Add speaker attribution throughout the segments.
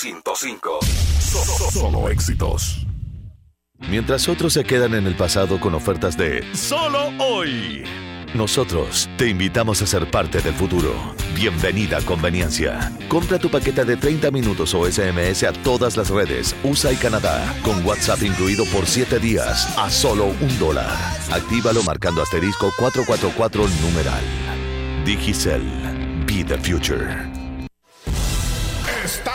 Speaker 1: 105. Solo, solo éxitos.
Speaker 2: Mientras otros se quedan en el pasado con ofertas de solo hoy. Nosotros te invitamos a ser parte del futuro. Bienvenida a Conveniencia. Compra tu paquete de 30 minutos o SMS a todas las redes USA y Canadá, con WhatsApp incluido por 7 días, a solo un dólar. Actívalo marcando asterisco 444 numeral. Digicel. Be the future.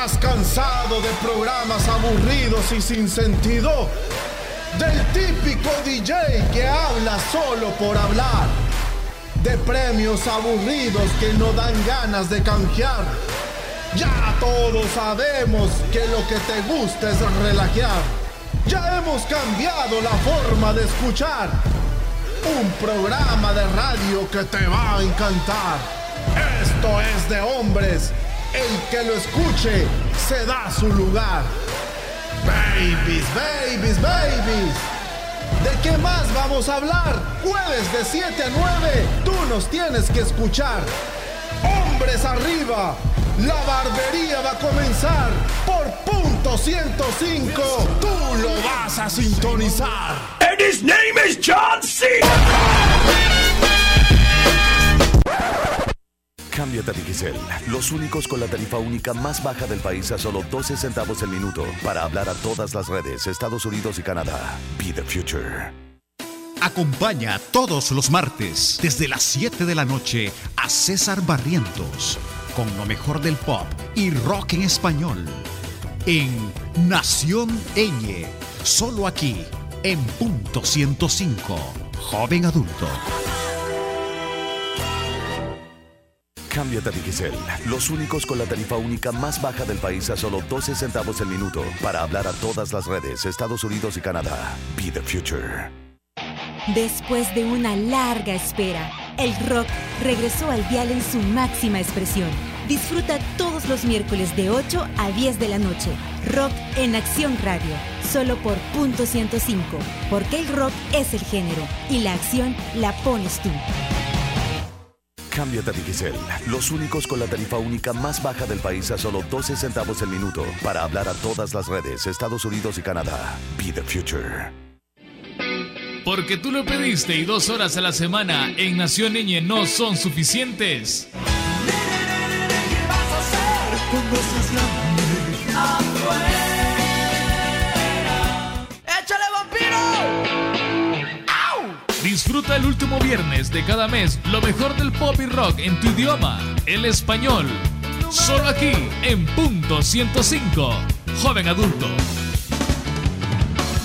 Speaker 3: ¿Estás cansado de programas aburridos y sin sentido? Del típico DJ que habla solo por hablar. De premios aburridos que no dan ganas de canjear. Ya todos sabemos que lo que te gusta es relajar. Ya hemos cambiado la forma de escuchar. Un programa de radio que te va a encantar. Esto es de hombres. El que lo escuche se da su lugar. Babies, babies, babies. ¿De qué más vamos a hablar? Jueves de 7 a 9, tú nos tienes que escuchar. Hombres arriba, la barbería va a comenzar. Por punto 105, tú lo vas a sintonizar.
Speaker 1: And his name is John C.
Speaker 2: Cámbiate a Digicel, los únicos con la tarifa única más baja del país a solo 12 centavos el minuto para hablar a todas las redes, Estados Unidos y Canadá. Be the future.
Speaker 4: Acompaña todos los martes desde las 7 de la noche a César Barrientos con lo mejor del pop y rock en español en Nación Eñe, solo aquí en punto 105, joven adulto.
Speaker 2: Cámbiate a Digicel, los únicos con la tarifa única más baja del país a solo 12 centavos el minuto para hablar a todas las redes, Estados Unidos y Canadá. Be the future.
Speaker 5: Después de una larga espera, el rock regresó al dial en su máxima expresión. Disfruta todos los miércoles de 8 a 10 de la noche. Rock en Acción Radio, solo por punto 105, porque el rock es el género y la acción la pones tú.
Speaker 2: Cámbiate a Digicel, los únicos con la tarifa única más baja del país a solo 12 centavos el minuto para hablar a todas las redes, Estados Unidos y Canadá. Be the future.
Speaker 6: Porque tú lo pediste y dos horas a la semana en Nación Niñe no son suficientes. Disfruta el último viernes de cada mes lo mejor del pop y rock en tu idioma, el español. Solo aquí en punto 105, joven adulto.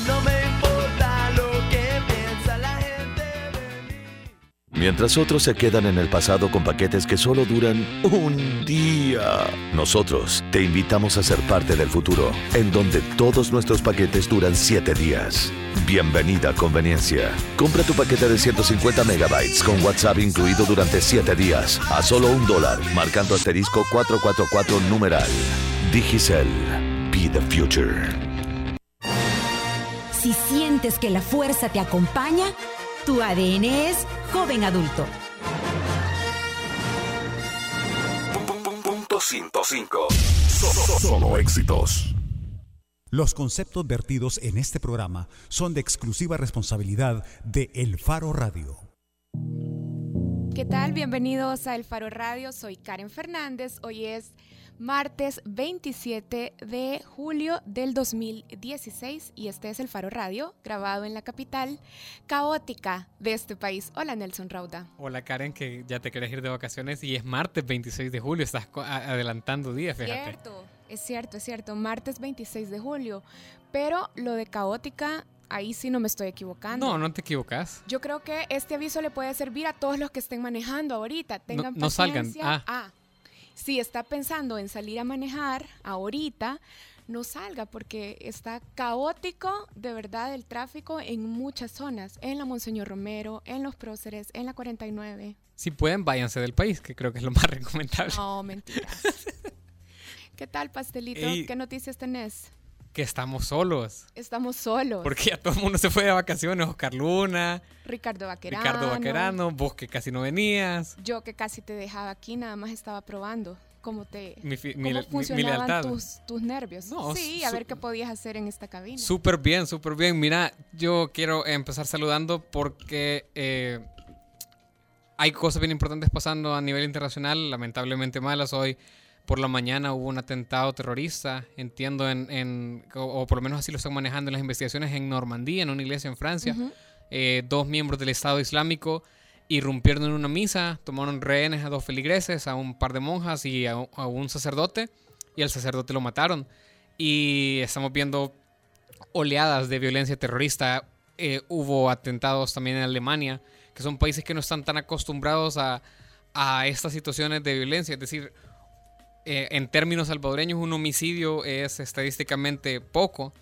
Speaker 7: No me importa lo que piensa la gente de mí.
Speaker 2: Mientras otros se quedan en el pasado con paquetes que solo duran un día, nosotros te invitamos a ser parte del futuro, en donde todos nuestros paquetes duran 7 días. Bienvenida a Conveniencia. Compra tu paquete de 150 megabytes con WhatsApp incluido durante 7 días a solo un dólar, marcando asterisco 444 numeral. Digicel. Be the future.
Speaker 5: Si sientes que la fuerza te acompaña, tu ADN es joven adulto.
Speaker 1: Punto 105. Solo, solo éxitos.
Speaker 4: Los conceptos vertidos en este programa son de exclusiva responsabilidad de El Faro Radio.
Speaker 8: ¿Qué tal? Bienvenidos a El Faro Radio. Soy Karen Fernández. Hoy es martes 27 de julio del 2016 y este es El Faro Radio, grabado en la capital caótica de este país. Hola Nelson Rauda.
Speaker 9: Hola Karen, que ya te querés ir de vacaciones y es martes 26 de julio, estás adelantando días, fíjate.
Speaker 8: Cierto, es cierto, es cierto. Martes 26 de julio. Pero lo de caótica, ahí sí no me estoy equivocando.
Speaker 9: No, no te equivocas.
Speaker 8: Yo creo que este aviso le puede servir a todos los que estén manejando ahorita. Tengan
Speaker 9: no salgan.
Speaker 8: paciencia.
Speaker 9: Ah.
Speaker 8: si está pensando en salir a manejar ahorita, no salga porque está caótico de verdad el tráfico en muchas zonas. En la Monseñor Romero, en los próceres, en la 49.
Speaker 9: Si pueden, váyanse del país, que creo que es lo más recomendable.
Speaker 8: No, mentiras. ¿Qué tal, pastelito?
Speaker 9: Ey.
Speaker 8: ¿Qué noticias tenés?
Speaker 9: Que estamos solos.
Speaker 8: Estamos solos.
Speaker 9: Porque ya todo el mundo se fue de vacaciones. Oscar Luna,
Speaker 8: Ricardo Vaquerano.
Speaker 9: Ricardo Vaquerano, vos que casi no venías.
Speaker 8: Yo que casi te dejaba aquí, nada más estaba probando. cómo te
Speaker 9: Mi,
Speaker 8: cómo
Speaker 9: mi- mi- mi
Speaker 8: funcionaban
Speaker 9: lealtad.
Speaker 8: tus, tus nervios.
Speaker 9: No,
Speaker 8: sí, a ver qué podías hacer en esta cabina.
Speaker 9: Súper bien, súper bien. Mira, yo quiero empezar saludando porque eh, hay cosas bien importantes pasando a nivel internacional, lamentablemente malas. Hoy por la mañana hubo un atentado terrorista, entiendo, en, en- o, o por lo menos así lo están manejando en las investigaciones en Normandía, en una iglesia en Francia. Eh, dos miembros del Estado Islámico irrumpieron en una misa, tomaron rehenes a dos feligreses, a un par de monjas y a, a un sacerdote, y al sacerdote lo mataron. Y estamos viendo oleadas de violencia terrorista. Eh, hubo atentados también en Alemania, que son países que no están tan acostumbrados a, a estas situaciones de violencia. Es decir, eh, en términos salvadoreños, un homicidio es estadísticamente poco,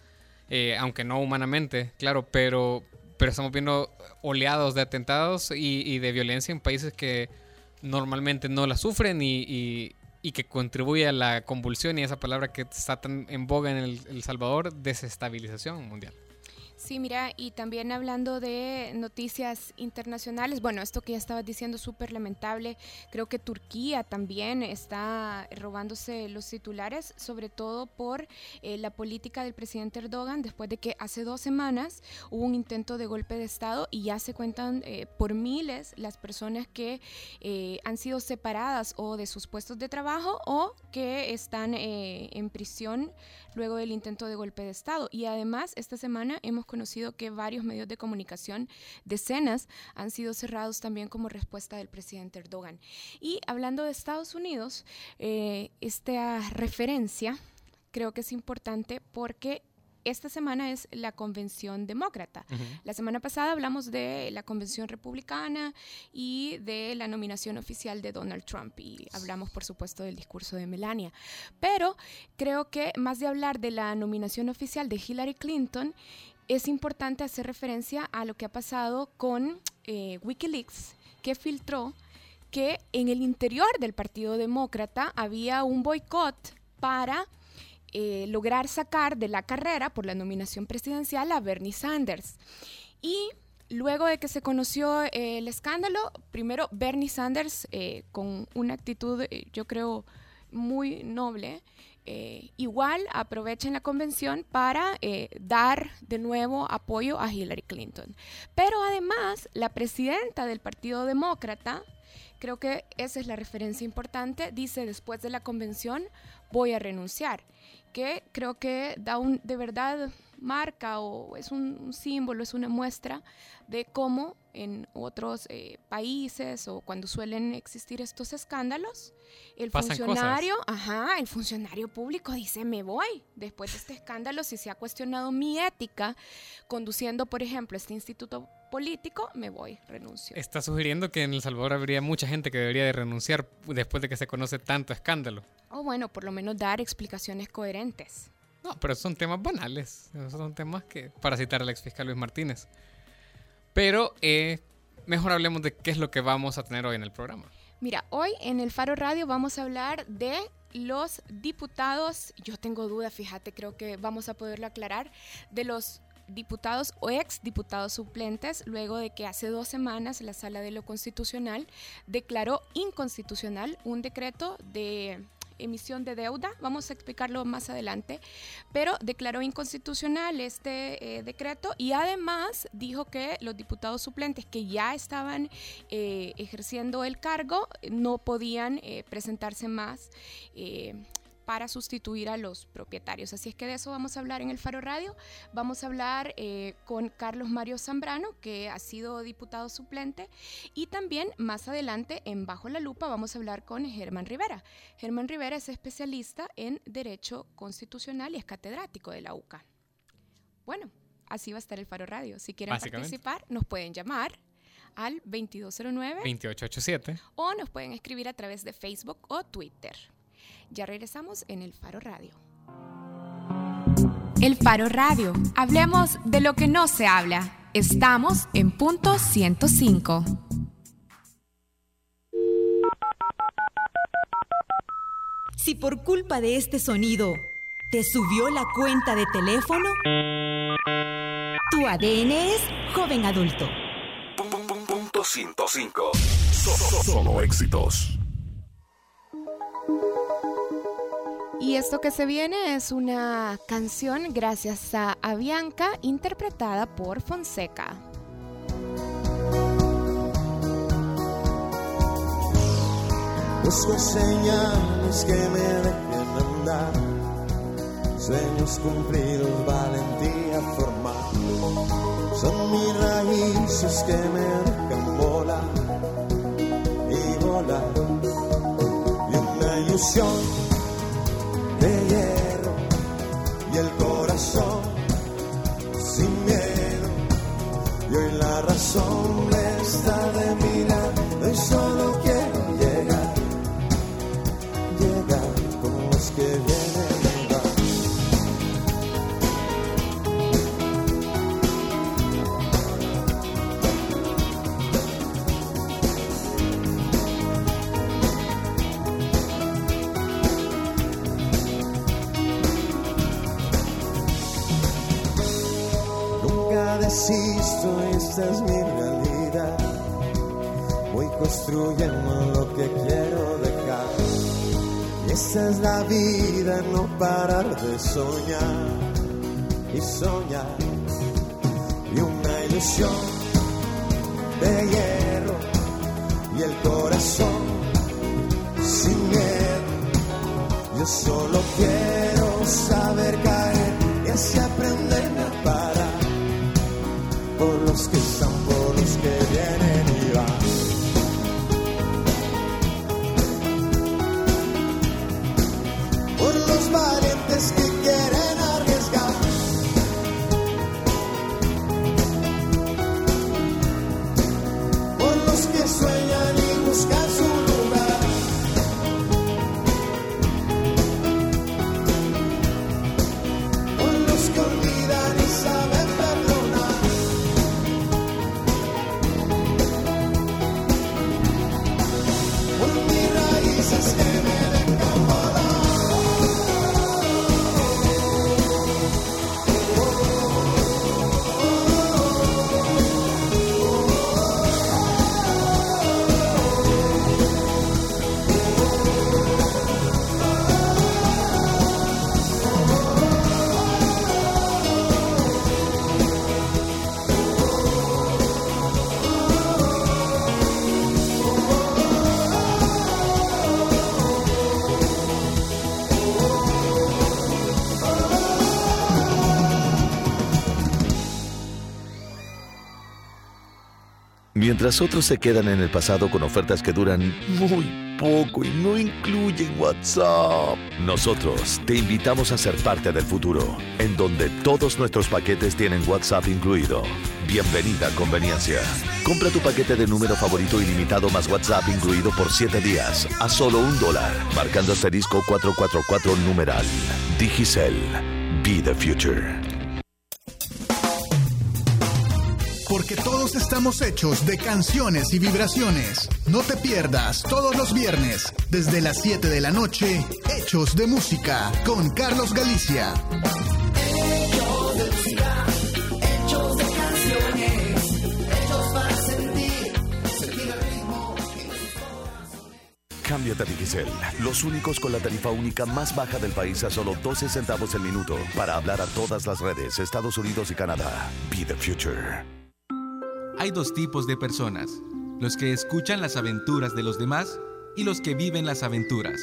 Speaker 9: eh, aunque no humanamente, claro, pero, pero estamos viendo oleados de atentados y, de violencia en países que normalmente no la sufren y, que contribuye a la convulsión y esa palabra que está tan en boga en El Salvador, desestabilización mundial.
Speaker 8: Sí, mira, y también hablando de noticias internacionales, bueno, esto que ya estabas diciendo súper lamentable, creo que Turquía también está robándose los titulares, sobre todo por eh, la política del presidente Erdogan, después de que hace dos semanas hubo un intento de golpe de Estado y ya se cuentan eh, por miles las personas que eh, han sido separadas o de sus puestos de trabajo o que están en prisión luego del intento de golpe de Estado. Y además, esta semana hemos conocido que varios medios de comunicación, decenas, han sido cerrados también como respuesta del presidente Erdogan. Y hablando de Estados Unidos, eh, esta referencia creo que es importante porque esta semana es la convención demócrata. La semana pasada hablamos de la convención republicana y de la nominación oficial de Donald Trump y hablamos por supuesto del discurso de Melania. Pero creo que más de hablar de la nominación oficial de Hillary Clinton, es importante hacer referencia a lo que ha pasado con eh, Wikileaks, que filtró que en el interior del Partido Demócrata había un boicot para eh, lograr sacar de la carrera por la nominación presidencial a Bernie Sanders. Y luego de que se conoció eh, el escándalo, primero Bernie Sanders, eh, con una actitud, yo creo, muy noble, igual aprovecha en la convención para dar de nuevo apoyo a Hillary Clinton. Pero además, la presidenta del Partido Demócrata, creo que esa es la referencia importante, dice después de la convención voy a renunciar, que creo que da un, de verdad marca o es un, un símbolo, es una muestra de cómo en otros eh, países o cuando suelen existir estos escándalos, el
Speaker 9: Pasan
Speaker 8: funcionario, ajá, el funcionario público dice me voy después de este escándalo si se ha cuestionado mi ética conduciendo, por ejemplo, este instituto político, me voy, renuncio.
Speaker 9: Está sugiriendo que en El Salvador habría mucha gente que debería de renunciar después de que se conoce tanto escándalo.
Speaker 8: O bueno, por lo menos dar explicaciones coherentes.
Speaker 9: No, pero son temas banales. Esos son temas que, para citar al ex fiscal Luis Martínez. Pero eh, mejor hablemos de qué es lo que vamos a tener hoy en el programa.
Speaker 8: Mira, hoy en el Faro Radio vamos a hablar de los diputados, yo tengo duda, fíjate, creo que vamos a poderlo aclarar, de los diputados o ex diputados suplentes, luego de que hace dos semanas la Sala de lo Constitucional declaró inconstitucional un decreto de emisión de deuda, vamos a explicarlo más adelante, pero declaró inconstitucional este eh, decreto y además dijo que los diputados suplentes que ya estaban eh, ejerciendo el cargo no podían eh, presentarse más eh, para sustituir a los propietarios. Así es que de eso vamos a hablar en el Faro Radio. Vamos a hablar eh, con Carlos Mario Zambrano, que ha sido diputado suplente, y también más adelante en Bajo la Lupa vamos a hablar con Germán Rivera. Germán Rivera es especialista en Derecho Constitucional y es catedrático de la UCA. Bueno, así va a estar el Faro Radio. Si quieren participar, nos pueden llamar al 2209
Speaker 9: 2887.
Speaker 8: o nos pueden escribir a través de Facebook o Twitter. Ya regresamos en el Faro Radio. El Faro Radio. Hablemos de lo que no se habla. Estamos en punto 105.
Speaker 5: Si por culpa de este sonido te subió la cuenta de teléfono, tu ADN es joven adulto.
Speaker 1: Punto 105. So- so- Solo éxitos.
Speaker 8: Y esto que se viene es una canción gracias a Avianca interpretada por Fonseca.
Speaker 10: Busco señales que me dejen andar, sueños cumplidos, valentía formal. Son mis raíces que me dejan volar y volar. Y una ilusión el corazón sin miedo. Y hoy la razón está de mi lado y solo quiero llegar, llegar con los que vienen es mi realidad. Voy construyendo lo que quiero dejar. Y esta es la vida, no parar de soñar y soñar. Y una ilusión de hierro y el corazón sin miedo. Yo solo quiero saber caer y así aprenderme a parar por los que
Speaker 2: Mientras otros se quedan en el pasado con ofertas que duran muy poco y no incluyen WhatsApp, nosotros te invitamos a ser parte del futuro, en donde todos nuestros paquetes tienen WhatsApp incluido. Bienvenida a Conveniencia. Compra tu paquete de número favorito ilimitado más WhatsApp incluido por 7 días a solo un dólar, marcando asterisco 444 numeral. Digicel. Be the future.
Speaker 11: Estamos hechos de canciones y vibraciones. No te pierdas todos los viernes, desde las 7 de la noche, Hechos de Música, con Carlos Galicia.
Speaker 7: Hechos de música, hechos de canciones, hechos para sentir, sentir el.
Speaker 2: Cámbiate a Digicel, los únicos con la tarifa única más baja del país a solo 12 centavos el minuto para hablar a todas las redes, Estados Unidos y Canadá. Be the future.
Speaker 12: Hay dos tipos de personas, los que escuchan las aventuras de los demás y los que viven las aventuras.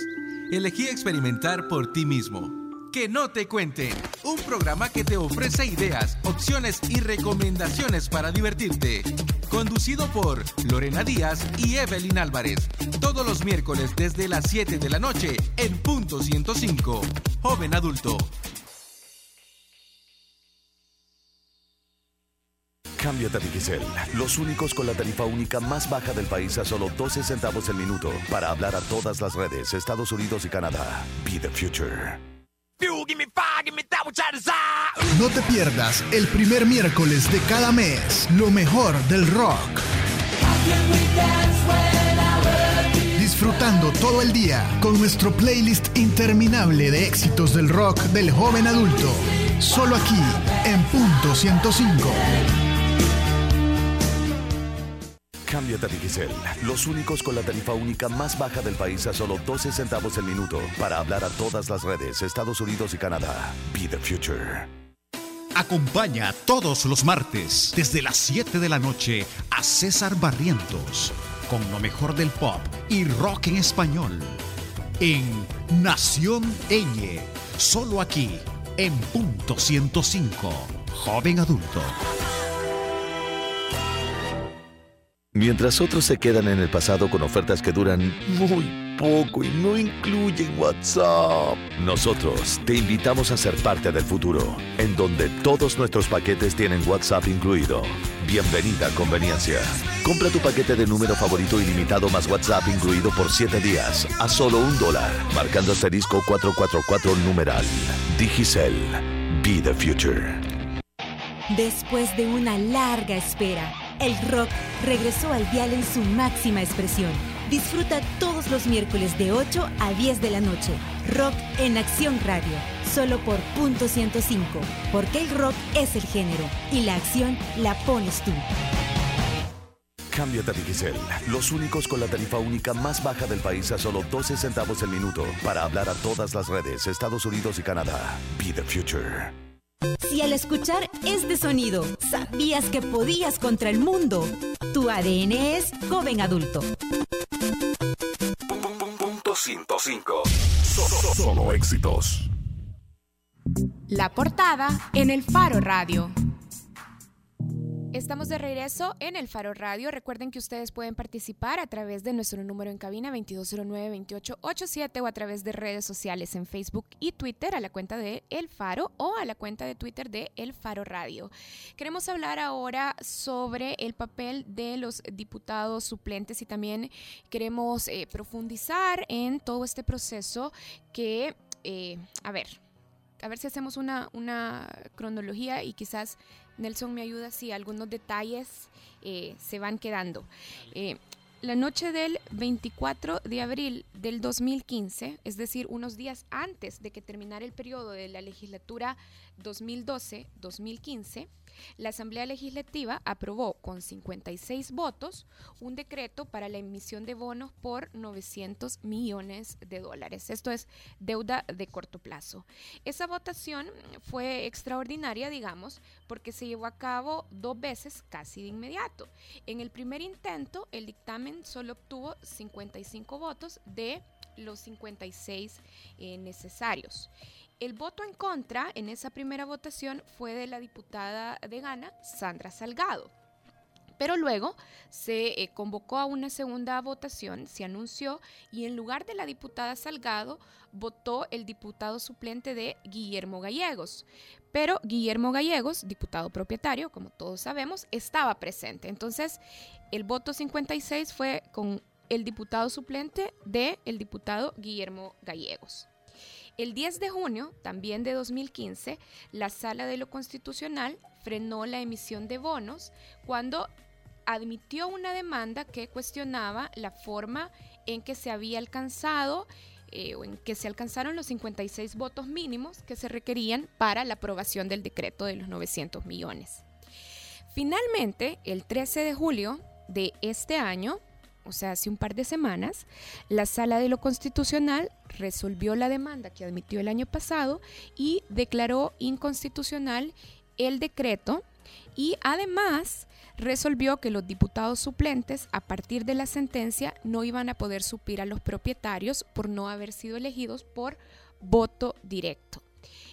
Speaker 12: Elegí experimentar por ti mismo. Que no te cuenten, un programa que te ofrece ideas, opciones y recomendaciones para divertirte. Conducido por Lorena Díaz y Evelyn Álvarez. Todos los miércoles desde las 7 de la noche en punto 105. Joven adulto.
Speaker 2: Cámbiate a Digicel, los únicos con la tarifa única más baja del país a solo 12 centavos el minuto para hablar a todas las redes, Estados Unidos y Canadá. Be the future.
Speaker 11: No te pierdas el primer miércoles de cada mes, lo mejor del rock. Disfrutando todo el día con nuestro playlist interminable de éxitos del rock del joven adulto. Solo aquí, en punto 105.
Speaker 2: Cámbiate a Digicel, los únicos con la tarifa única más baja del país a solo 12 centavos el minuto para hablar a todas las redes Estados Unidos y Canadá. Be the future.
Speaker 4: Acompaña todos los martes desde las 7 de la noche a César Barrientos con lo mejor del pop y rock en español en Nación Eñe, solo aquí en punto 105, joven adulto.
Speaker 2: Mientras otros se quedan en el pasado con ofertas que duran muy poco y no incluyen WhatsApp, nosotros te invitamos a ser parte del futuro, en donde todos nuestros paquetes tienen WhatsApp incluido. Bienvenida a Conveniencia. Compra tu paquete de número favorito ilimitado más WhatsApp incluido por 7 días a solo un dólar, marcando asterisco 444 numeral. Digicel. Be the future.
Speaker 5: Después de una larga espera, el rock regresó al dial en su máxima expresión. Disfruta todos los miércoles de 8 a 10 de la noche. Rock en Acción Radio, solo por punto 105, porque el rock es el género y la acción la pones tú.
Speaker 2: Cámbiate a Digicel, los únicos con la tarifa única más baja del país a solo 12 centavos el minuto para hablar a todas las redes Estados Unidos y Canadá. Be the future.
Speaker 5: Si al escuchar este sonido sabías que podías contra el mundo, tu ADN es joven adulto.
Speaker 1: Punto 105. So- so- Solo éxitos.
Speaker 8: La portada en el Faro Radio. Estamos de regreso en el Faro Radio. Recuerden que ustedes pueden participar a través de nuestro número en cabina 2209-2887 o a través de redes sociales en Facebook y Twitter a la cuenta de El Faro o a la cuenta de Twitter de El Faro Radio. Queremos hablar ahora sobre el papel de los diputados suplentes y también queremos eh, profundizar en todo este proceso que, eh, a ver, a ver si hacemos una, una cronología y quizás Nelson me ayuda si algunos detalles eh, se van quedando. Eh, la noche del 24 de abril del 2015, es decir, unos días antes de que terminara el periodo de la legislatura 2012-2015, la Asamblea Legislativa aprobó con 56 votos un decreto para la emisión de bonos por 900 millones de dólares. Esto es deuda de corto plazo. Esa votación fue extraordinaria, digamos, porque se llevó a cabo dos veces casi de inmediato. En el primer intento, el dictamen solo obtuvo 55 votos de los 56 eh, necesarios. El voto en contra en esa primera votación fue de la diputada de Ghana, Sandra Salgado. Pero luego se eh, convocó a una segunda votación, se anunció y en lugar de la diputada Salgado votó el diputado suplente de Guillermo Gallegos. Pero Guillermo Gallegos, diputado propietario, como todos sabemos, estaba presente. Entonces, el voto 56 fue con el diputado suplente de el diputado Guillermo Gallegos. El 10 de junio, también de 2015, la Sala de lo Constitucional frenó la emisión de bonos cuando admitió una demanda que cuestionaba la forma en que se había alcanzado eh, en que se alcanzaron los 56 votos mínimos que se requerían para la aprobación del decreto de los 900 millones. Finalmente, el 13 de julio de este año, o sea, hace un par de semanas, la Sala de lo Constitucional resolvió la demanda que admitió el año pasado y declaró inconstitucional el decreto y además resolvió que los diputados suplentes a partir de la sentencia no iban a poder suplir a los propietarios por no haber sido elegidos por voto directo.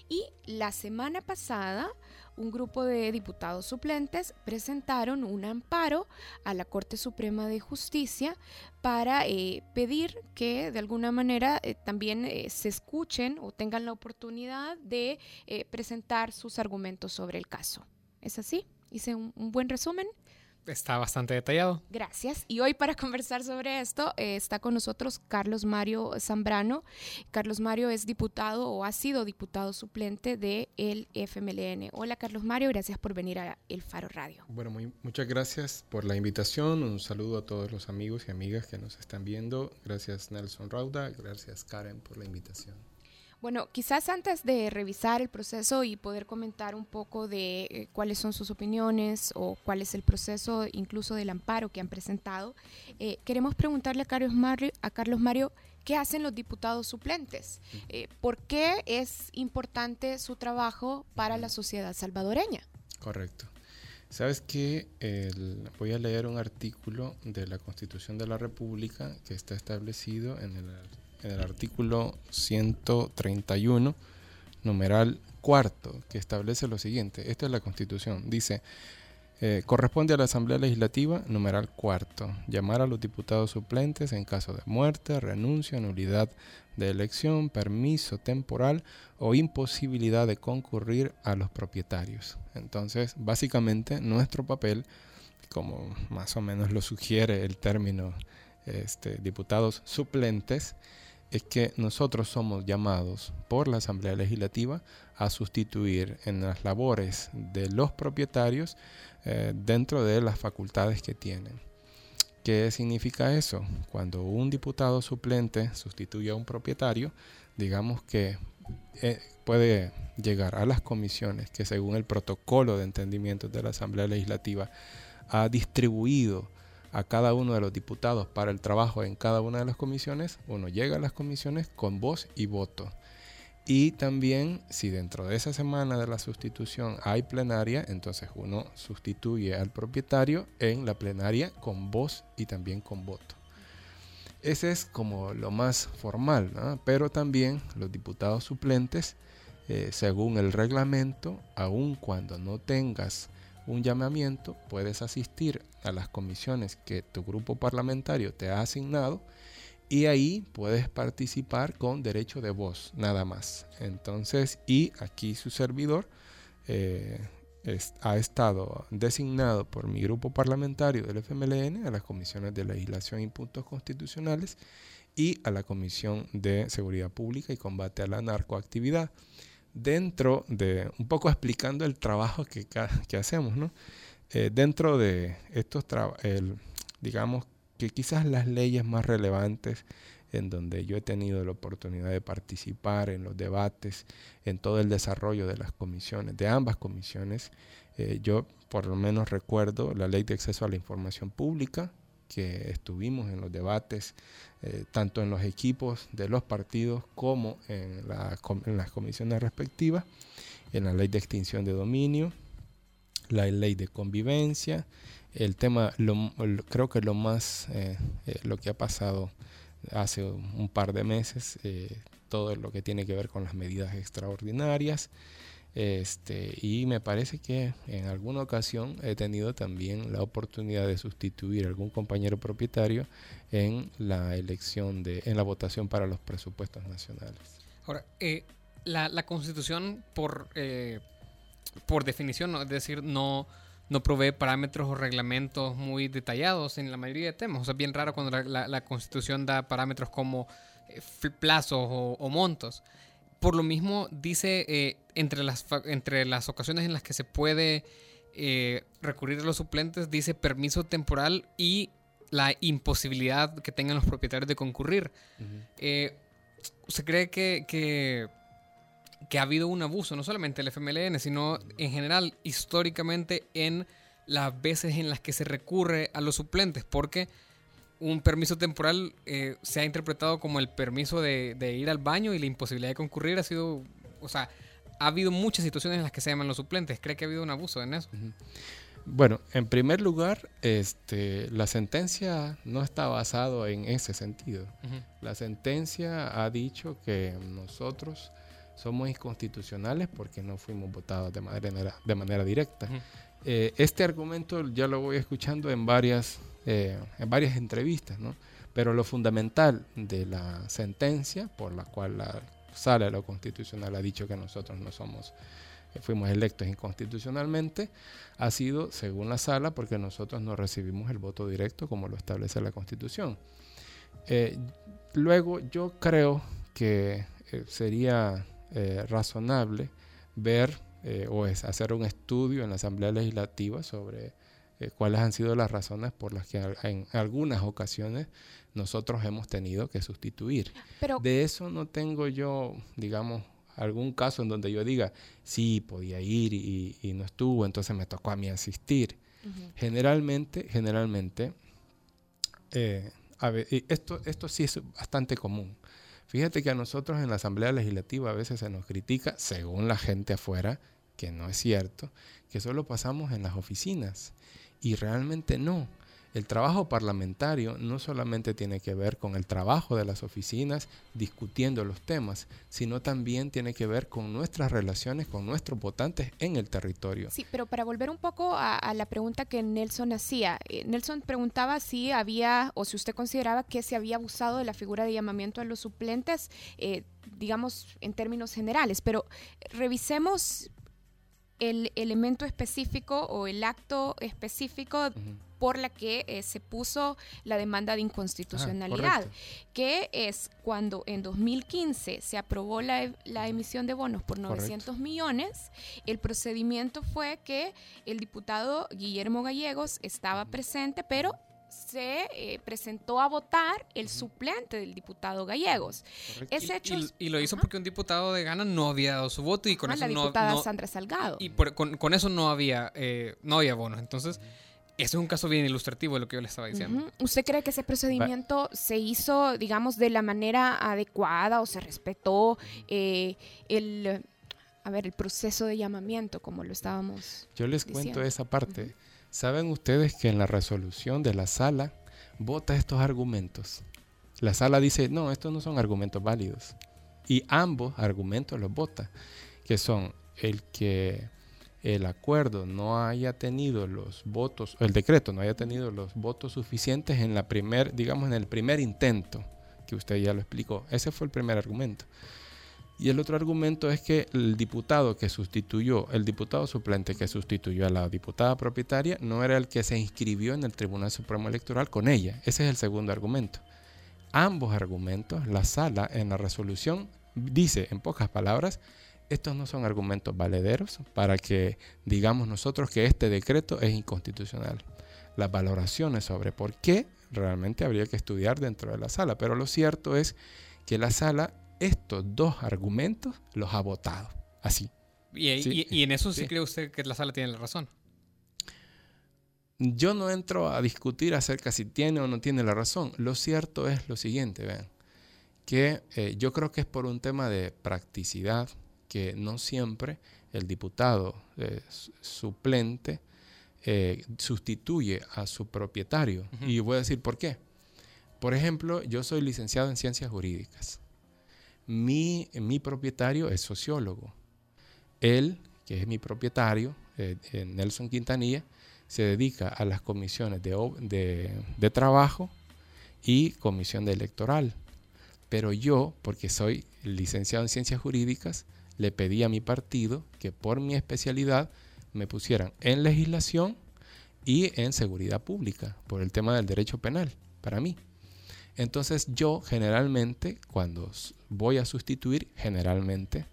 Speaker 8: Y la semana pasada, un grupo de diputados suplentes presentaron un amparo a la Corte Suprema de Justicia para eh, pedir que de alguna manera eh, también eh, se escuchen o tengan la oportunidad de presentar sus argumentos sobre el caso. ¿Es así? Hice un, un buen resumen.
Speaker 9: Está bastante detallado.
Speaker 8: Gracias. Y hoy para conversar sobre esto eh, está con nosotros Carlos Mario Zambrano. Carlos Mario es diputado o ha sido diputado suplente del el FMLN. Hola Carlos Mario, gracias por venir a El Faro Radio.
Speaker 13: Bueno, muy- muchas gracias por la invitación. Un saludo a todos los amigos y amigas que nos están viendo. Gracias Nelson Rauda, gracias Karen por la invitación.
Speaker 8: Bueno, quizás antes de revisar el proceso y poder comentar un poco de eh, cuáles son sus opiniones o cuál es el proceso incluso del amparo que han presentado, eh, queremos preguntarle a Carlos Mario, a Carlos Mario qué hacen los diputados suplentes, Eh, por qué es importante su trabajo para la sociedad salvadoreña.
Speaker 13: Correcto. Sabes que voy a leer un artículo de la Constitución de la República que está establecido en el, el artículo 131, numeral cuarto, que establece lo siguiente. Esta es la Constitución. Dice, eh, corresponde a la Asamblea Legislativa, numeral cuarto, llamar a los diputados suplentes en caso de muerte, renuncia, nulidad de elección, permiso temporal o imposibilidad de concurrir a los propietarios. Entonces, básicamente, nuestro papel, como más o menos lo sugiere el término este, diputados suplentes, es que nosotros somos llamados por la Asamblea Legislativa a sustituir en las labores de los propietarios eh, dentro de las facultades que tienen. ¿Qué significa eso? Cuando un diputado suplente sustituye a un propietario, digamos que eh, puede llegar a las comisiones que según el protocolo de entendimiento de la Asamblea Legislativa ha distribuido a cada uno de los diputados para el trabajo en cada una de las comisiones, uno llega a las comisiones con voz y voto. Y también, si dentro de esa semana de la sustitución hay plenaria, entonces uno sustituye al propietario en la plenaria con voz y también con voto. Ese es como lo más formal, pero también los diputados suplentes, eh, según el reglamento, aun cuando no tengas un llamamiento, puedes asistir a las comisiones que tu grupo parlamentario te ha asignado y ahí puedes participar con derecho de voz, nada más. Entonces, y aquí su servidor eh, ha estado designado por mi grupo parlamentario del FMLN a las comisiones de legislación y puntos constitucionales y a la Comisión de Seguridad Pública y Combate a la Narcoactividad dentro de, un poco explicando el trabajo que, que hacemos, ¿no? Eh, dentro de estos trabajos, digamos que quizás las leyes más relevantes en donde yo he tenido la oportunidad de participar en los debates, en todo el desarrollo de las comisiones, de ambas comisiones, eh, yo por lo menos recuerdo la ley de acceso a la información pública, que estuvimos en los debates, eh, tanto en los equipos de los partidos como en, la, en, las comisiones respectivas, en la ley de extinción de dominio, la ley de convivencia, el tema, lo, creo que lo más, eh, eh, lo que ha pasado hace un par de meses, eh, todo lo que tiene que ver con las medidas extraordinarias, este, y me parece que en alguna ocasión he tenido también la oportunidad de sustituir a algún compañero propietario en la elección de, en la votación para los presupuestos nacionales.
Speaker 9: Ahora, eh, la, la, constitución por, eh, por definición, es decir, no, no provee parámetros o reglamentos muy detallados en la mayoría de temas. O sea, es bien raro cuando la, constitución da parámetros como eh, plazos o montos por lo mismo dice eh, entre, las, entre las ocasiones en las que se puede eh, recurrir a los suplentes, dice permiso temporal y la imposibilidad que tengan los propietarios de concurrir. Uh -huh. eh, se cree que, que, que, ha habido un abuso, no solamente el FMLN, sino en general, históricamente, en las veces en las que se recurre a los suplentes, porque un permiso temporal eh, se ha interpretado como el permiso de, de, ir al baño y la imposibilidad de concurrir ha sido, o sea, ha habido muchas situaciones en las que se llaman los suplentes. ¿Cree que ha habido un abuso en eso?
Speaker 13: Bueno, en primer lugar, este, la sentencia no está basado en ese sentido. Uh -huh. La sentencia ha dicho que nosotros somos inconstitucionales porque no fuimos votados de manera, de manera directa. Uh -huh. eh, este argumento ya lo voy escuchando en varias eh, en varias entrevistas, ¿no? Pero lo fundamental de la sentencia por la cual la sala de lo constitucional ha dicho que nosotros no somos, eh, fuimos electos inconstitucionalmente, ha sido, según la sala, porque nosotros no recibimos el voto directo como lo establece la constitución. Eh, luego, yo creo que sería razonable ver o hacer un estudio en la Asamblea Legislativa sobre eh, cuáles han sido las razones por las que en algunas ocasiones nosotros hemos tenido que sustituir.
Speaker 8: Pero-
Speaker 13: de eso no tengo yo, digamos, algún caso en donde yo diga, sí, podía ir y, y no estuvo, entonces me tocó a mí asistir. Generalmente, generalmente, eh, a esto, esto sí es bastante común. Fíjate que a nosotros en la Asamblea Legislativa a veces se nos critica, según la gente afuera, que no es cierto, que solo pasamos en las oficinas. Y realmente no. El trabajo parlamentario no solamente tiene que ver con el trabajo de las oficinas discutiendo los temas, sino también tiene que ver con nuestras relaciones con nuestros votantes en el territorio.
Speaker 8: Sí, pero para volver un poco a, la pregunta que Nelson hacía, eh, Nelson preguntaba si había o si usted consideraba que se había abusado de la figura de llamamiento a los suplentes, eh, digamos en términos generales, pero revisemos el elemento específico o el acto específico por la que eh, se puso la demanda de inconstitucionalidad,
Speaker 14: correcto.
Speaker 8: que es cuando en 2015 se aprobó la, e- la emisión de bonos por
Speaker 14: Correcto.
Speaker 8: 900 millones, el procedimiento fue que el diputado Guillermo Gallegos estaba presente, pero se eh, presentó a votar el suplente del diputado Gallegos. Ese hecho
Speaker 9: Y, y lo hizo porque un diputado de Gana no había dado su voto y con
Speaker 8: Ajá,
Speaker 9: eso
Speaker 8: la
Speaker 9: no,
Speaker 8: diputada
Speaker 9: no-
Speaker 8: Sandra Salgado.
Speaker 9: y por- con, con eso no había eh, no había bonos. Entonces, ese es un caso bien ilustrativo de lo que yo le estaba diciendo.
Speaker 8: ¿Usted cree que ese procedimiento se hizo, digamos, de la manera adecuada o se respetó eh, el, a ver, el proceso de llamamiento, como lo estábamos
Speaker 13: Yo les
Speaker 8: diciendo?
Speaker 13: cuento esa parte. ¿Saben ustedes que en la resolución de la sala vota estos argumentos? La sala dice, no, estos no son argumentos válidos. Y ambos argumentos los vota, que son el que el acuerdo no haya tenido los votos, el decreto no haya tenido los votos suficientes en la primer, digamos, en el primer intento, que usted ya lo explicó. Ese fue el primer argumento. Y el otro argumento es que el diputado que sustituyó, el diputado suplente que sustituyó a la diputada propietaria, no era el que se inscribió en el Tribunal Supremo Electoral con ella. Ese es el segundo argumento. Ambos argumentos, la sala en la resolución dice en pocas palabras, estos no son argumentos valederos para que digamos nosotros que este decreto es inconstitucional. Las valoraciones sobre por qué realmente habría que estudiar dentro de la sala, pero lo cierto es que la sala estos dos argumentos los ha votado. Así.
Speaker 9: Y, y-
Speaker 13: Sí.
Speaker 9: y en eso sí,
Speaker 13: Sí.
Speaker 9: cree usted que la sala tiene la razón.
Speaker 13: Yo no entro a discutir acerca si tiene o no tiene la razón. Lo cierto es lo siguiente, vean, que eh, yo creo que es por un tema de practicidad que no siempre el diputado eh, su- suplente eh, sustituye a su propietario. Y voy a decir por qué. Por ejemplo, yo soy licenciado en ciencias jurídicas. Mi, mi propietario es sociólogo. Él, que es mi propietario, eh, eh, Nelson Quintanilla, se dedica a las comisiones de, de- de trabajo y comisión de electoral. Pero yo, porque soy licenciado en ciencias jurídicas, le pedí a mi partido que por mi especialidad me pusieran en legislación y en seguridad pública, por el tema del derecho penal, para mí. Entonces yo generalmente, cuando voy a sustituir, generalmente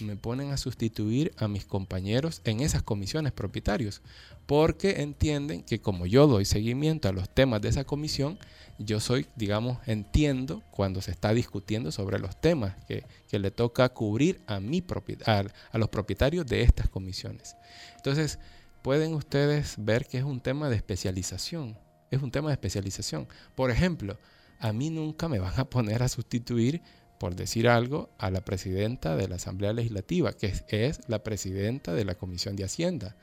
Speaker 13: me ponen a sustituir a mis compañeros en esas comisiones propietarios, porque entienden que como yo doy seguimiento a los temas de esa comisión, yo soy, digamos, entiendo cuando se está discutiendo sobre los temas que, que le toca cubrir a, mi a los propietarios de estas comisiones. Entonces, pueden ustedes ver que es un tema de especialización, es un tema de especialización. Por ejemplo, a mí nunca me van a poner a sustituir, por decir algo, a la presidenta de la Asamblea Legislativa, que es, la presidenta de la Comisión de Hacienda.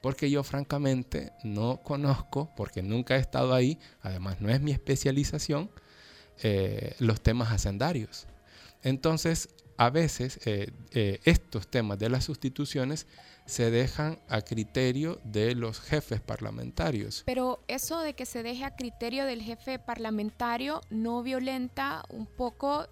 Speaker 13: Porque yo francamente no conozco, porque nunca he estado ahí, además no es mi especialización, eh, los temas hacendarios. Entonces, a veces eh, eh, estos temas de las sustituciones se dejan a criterio de los jefes parlamentarios.
Speaker 8: Pero eso de que se deje a criterio del jefe parlamentario no violenta un poco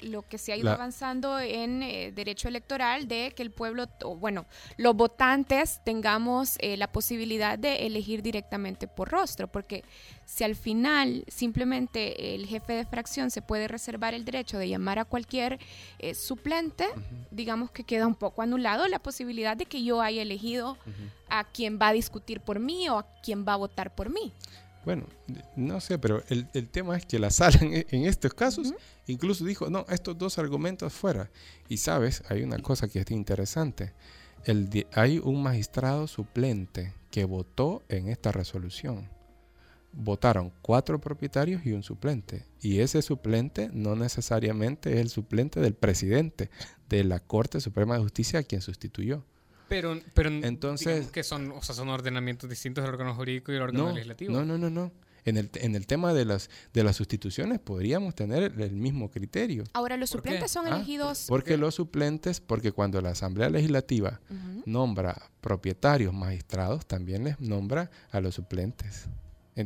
Speaker 8: lo que se ha ido
Speaker 13: La-
Speaker 8: avanzando en eh, derecho electoral de que el pueblo, o bueno, los votantes tengamos eh, la posibilidad de elegir directamente por rostro, porque si al final simplemente el jefe de fracción se puede reservar el derecho de llamar a cualquier eh, suplente, digamos que queda un poco anulado la posibilidad de que yo haya elegido a quien va a discutir por mí o a quien va a votar por mí.
Speaker 13: Bueno, no sé, pero el, el tema es que la sala en, en estos casos incluso dijo, no, estos dos argumentos fuera. Y sabes, hay una cosa que es interesante. El hay un magistrado suplente que votó en esta resolución. Votaron cuatro propietarios y un suplente. Y ese suplente no necesariamente es el suplente del presidente de la Corte Suprema de Justicia a quien sustituyó.
Speaker 9: Pero, pero
Speaker 13: Entonces-
Speaker 9: que son, o sea, son ordenamientos distintos del órgano jurídico y el órgano
Speaker 13: No,
Speaker 9: legislativo.
Speaker 13: no, no, no, no. En el, en el tema de las, de las sustituciones podríamos tener el, el mismo criterio.
Speaker 8: Ahora, los suplentes son
Speaker 13: Ah,
Speaker 8: elegidos...
Speaker 13: Porque los suplentes, porque cuando la Asamblea Legislativa nombra propietarios magistrados, también les nombra a los suplentes.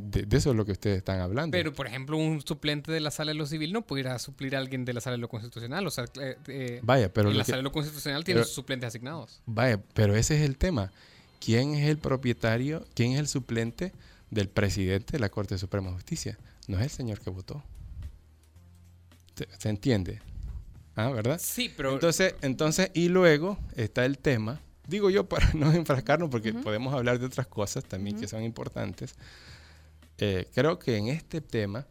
Speaker 13: De, de eso es lo que ustedes están hablando.
Speaker 9: Pero, por ejemplo, un suplente de la sala de lo civil no pudiera suplir a alguien de la sala de lo constitucional. O sea, eh, eh,
Speaker 13: Vaya, pero
Speaker 9: en la
Speaker 13: que-
Speaker 9: sala de lo constitucional tiene
Speaker 13: pero-
Speaker 9: sus suplentes asignados.
Speaker 13: Vaya, pero ese es el tema. ¿Quién es el propietario, quién es el suplente del presidente de la Corte Suprema de Justicia? No es el señor que votó. ¿Se, se entiende? Ah, ¿verdad?
Speaker 9: Sí, pero...
Speaker 13: Entonces, entonces, y luego está el tema, digo yo para no enfrascarnos, porque podemos hablar de otras cosas también que son importantes. Eh, creo que en este tema,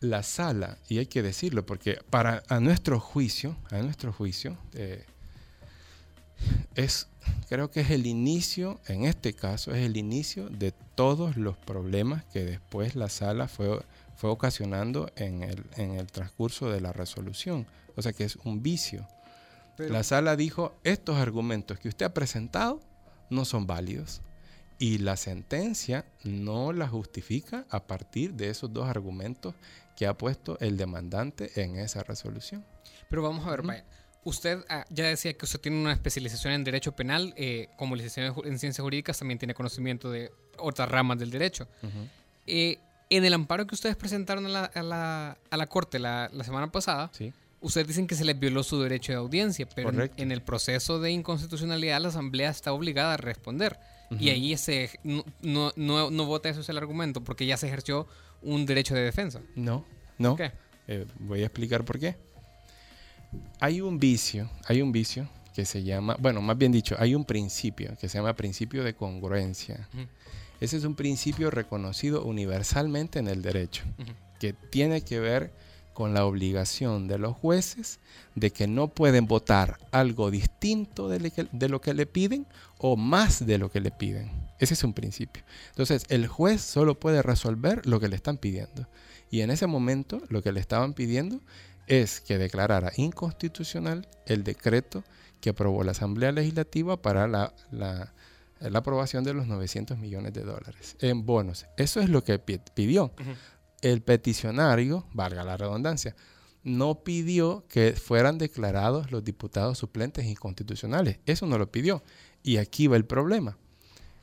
Speaker 13: la sala, y hay que decirlo, porque para a nuestro juicio, a nuestro juicio, eh, es, creo que es el inicio, en este caso, es el inicio de todos los problemas que después la sala fue, fue ocasionando en el, en el transcurso de la resolución. O sea que es un vicio.
Speaker 9: Pero-
Speaker 13: la sala dijo, estos argumentos que usted ha presentado no son válidos. Y la sentencia no la justifica a partir de esos dos argumentos que ha puesto el demandante en esa resolución.
Speaker 9: Pero vamos a ver, vaya. Usted ah, ya decía que usted tiene una especialización en Derecho Penal, eh, como licenciado en Ciencias Jurídicas también tiene conocimiento de otras ramas del derecho. Eh, en el amparo que ustedes presentaron a la, a la- a la Corte la, la semana pasada, ustedes dicen que se les violó su derecho de audiencia, pero en, en el proceso de inconstitucionalidad la Asamblea está obligada a responder. Y ahí se, no, no, no, no vota eso es el argumento, porque ya se ejerció un derecho de defensa.
Speaker 13: No, no.
Speaker 9: ¿Qué?
Speaker 13: Eh, voy a explicar por qué. Hay un vicio, hay un vicio que se llama, bueno, más bien dicho, hay un principio que se llama principio de congruencia. Ese es un principio reconocido universalmente en el derecho, que tiene que ver con la obligación de los jueces de que no pueden votar algo distinto de, le que- de lo que le piden o más de lo que le piden. Ese es un principio. Entonces, el juez solo puede resolver lo que le están pidiendo. Y en ese momento, lo que le estaban pidiendo es que declarara inconstitucional el decreto que aprobó la Asamblea Legislativa para la, la- la aprobación de los 900 millones de dólares en bonos. Eso es lo que pi- pidió. El peticionario, valga la redundancia, no pidió que fueran declarados los diputados suplentes inconstitucionales. Eso no lo pidió. Y aquí va el problema.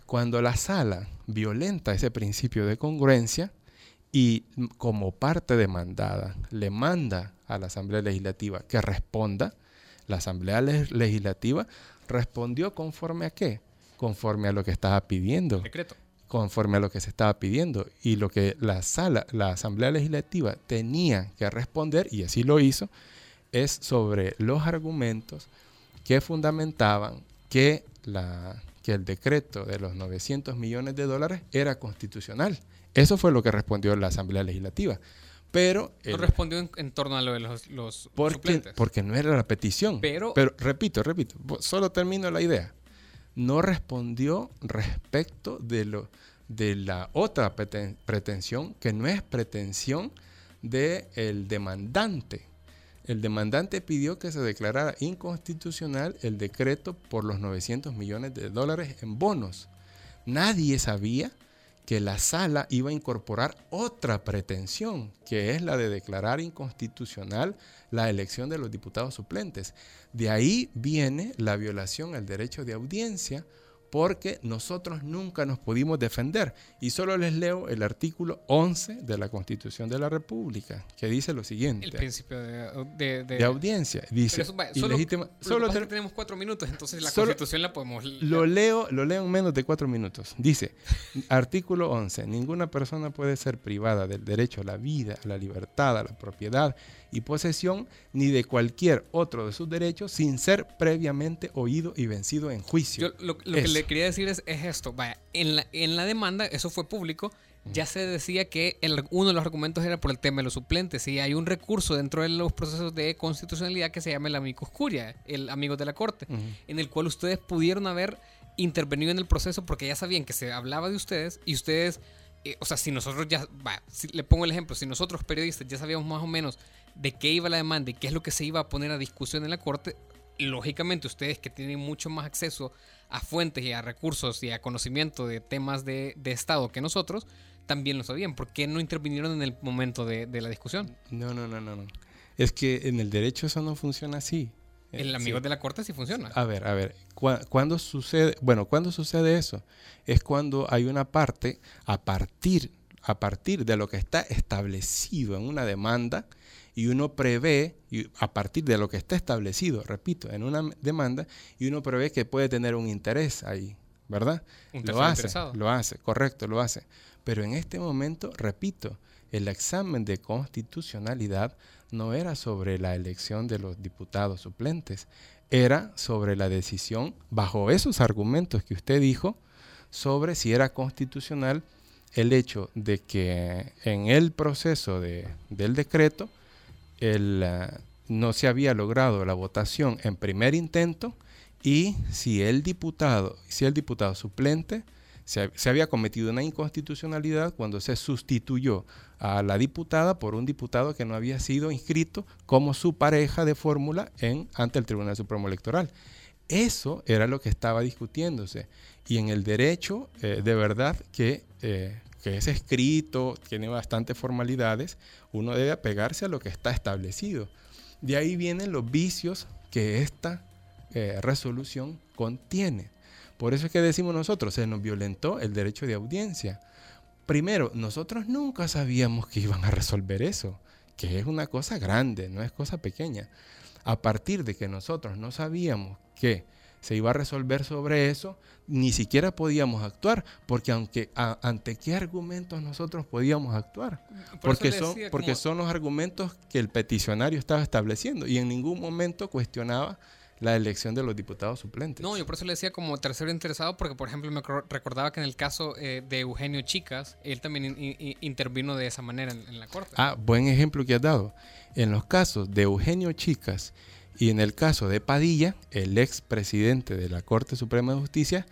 Speaker 13: Cuando la sala violenta ese principio de congruencia y como parte demandada le manda a la Asamblea Legislativa que responda, la Asamblea Le- Legislativa respondió conforme a qué? Conforme a lo que estaba pidiendo
Speaker 9: Decreto.
Speaker 13: conforme a lo que se estaba pidiendo y lo que la sala, la Asamblea Legislativa tenía que responder, y así lo hizo, es sobre los argumentos que fundamentaban que, la, que el decreto de los 900 millones de dólares era constitucional. Eso fue lo que respondió la Asamblea Legislativa. Pero,
Speaker 9: No respondió en, en torno a lo de los, los
Speaker 13: porque,
Speaker 9: suplentes.
Speaker 13: porque no era la petición.
Speaker 9: Pero-
Speaker 13: repito, repito, vo- solo termino la idea. No respondió respecto de, lo, de la otra preten- pretensión, que no es pretensión del demandante. El demandante pidió que se declarara inconstitucional el decreto por los 900 millones de dólares en bonos. Nadie sabía que la sala iba a incorporar otra pretensión, que es la de declarar inconstitucional la elección de los diputados suplentes. De ahí viene la violación al derecho de audiencia porque nosotros nunca nos pudimos defender. Y solo les leo el artículo 11 de la Constitución de la República, que dice lo siguiente.
Speaker 9: El principio de, de,
Speaker 13: de audiencia. Dice,
Speaker 9: Pero eso, vaya, solo,
Speaker 13: ilegítima-
Speaker 9: que tenemos cuatro minutos, entonces la constitución la podemos...
Speaker 13: Lo leo, lo leo en menos de cuatro minutos. Dice, artículo 11, ninguna persona puede ser privada del derecho a la vida, a la libertad, a la propiedad y posesión, ni de cualquier otro de sus derechos sin ser previamente oído y vencido en juicio.
Speaker 9: Yo lo, lo que le quería decir es, es esto, vaya, en la, en la demanda, eso fue público, ya se decía que el- uno de los argumentos era por el tema de los suplentes y hay un recurso dentro de los procesos de constitucionalidad que se llama el amicus curia, el amigo de la corte, en el cual ustedes pudieron haber intervenido en el proceso porque ya sabían que se hablaba de ustedes y ustedes, eh, o sea, si nosotros ya, va, si- le pongo el ejemplo, si nosotros periodistas ya sabíamos más o menos de qué iba la demanda y qué es lo que se iba a poner a discusión en la corte, lógicamente ustedes que tienen mucho más acceso a fuentes y a recursos y a conocimiento de temas de, de Estado que nosotros, también lo sabían. ¿Por qué no intervinieron en el momento de, de la discusión?
Speaker 13: No, no, no, no, no. Es que en el derecho eso no funciona así.
Speaker 9: El amigo
Speaker 13: sí.
Speaker 9: de la corte sí funciona.
Speaker 13: A ver, a ver, ¿cu- ¿cuándo sucede? Bueno, ¿cuándo sucede eso? Es cuando hay una parte a partir, a partir de lo que está establecido en una demanda y uno prevé, y a partir de lo que está establecido, repito, en una demanda, y uno prevé que puede tener un interés ahí, ¿verdad?
Speaker 9: Un
Speaker 13: lo hace,
Speaker 9: interesado.
Speaker 13: lo hace, correcto, lo hace. Pero en este momento, repito, el examen de constitucionalidad no era sobre la elección de los diputados suplentes, era sobre la decisión, bajo esos argumentos que usted dijo, sobre si era constitucional el hecho de que en el proceso de- del decreto el, ah, no se había logrado la votación en primer intento y si el diputado, si el diputado suplente se había cometido una inconstitucionalidad cuando se sustituyó a la diputada por un diputado que no había sido inscrito como su pareja de fórmula en ante el Tribunal Supremo Electoral. Eso era lo que estaba discutiéndose. Y en el derecho, eh, de verdad que, eh, que es escrito, tiene bastantes formalidades, uno debe apegarse a lo que está establecido. De ahí vienen los vicios que esta eh, resolución contiene. Por eso es que decimos nosotros, se nos violentó el derecho de audiencia. Primero, nosotros nunca sabíamos que iban a resolver eso, que es una cosa grande, no es cosa pequeña. A partir de que nosotros no sabíamos que se iba a resolver sobre eso, ni siquiera podíamos actuar, porque aunque a- ante qué argumentos nosotros podíamos actuar,
Speaker 9: Por
Speaker 13: porque son
Speaker 9: decía
Speaker 13: porque
Speaker 9: como-
Speaker 13: son los argumentos que el peticionario estaba estableciendo y en ningún momento cuestionaba la elección de los diputados suplentes.
Speaker 9: No, yo por eso le decía como tercero interesado, porque por ejemplo me recordaba que en el caso eh, de Eugenio Chicas, él también in- in- intervino de esa manera en, en la corte.
Speaker 13: Ah, buen ejemplo que has dado. En los casos de Eugenio Chicas y en el caso de Padilla, el ex presidente de la Corte Suprema de Justicia,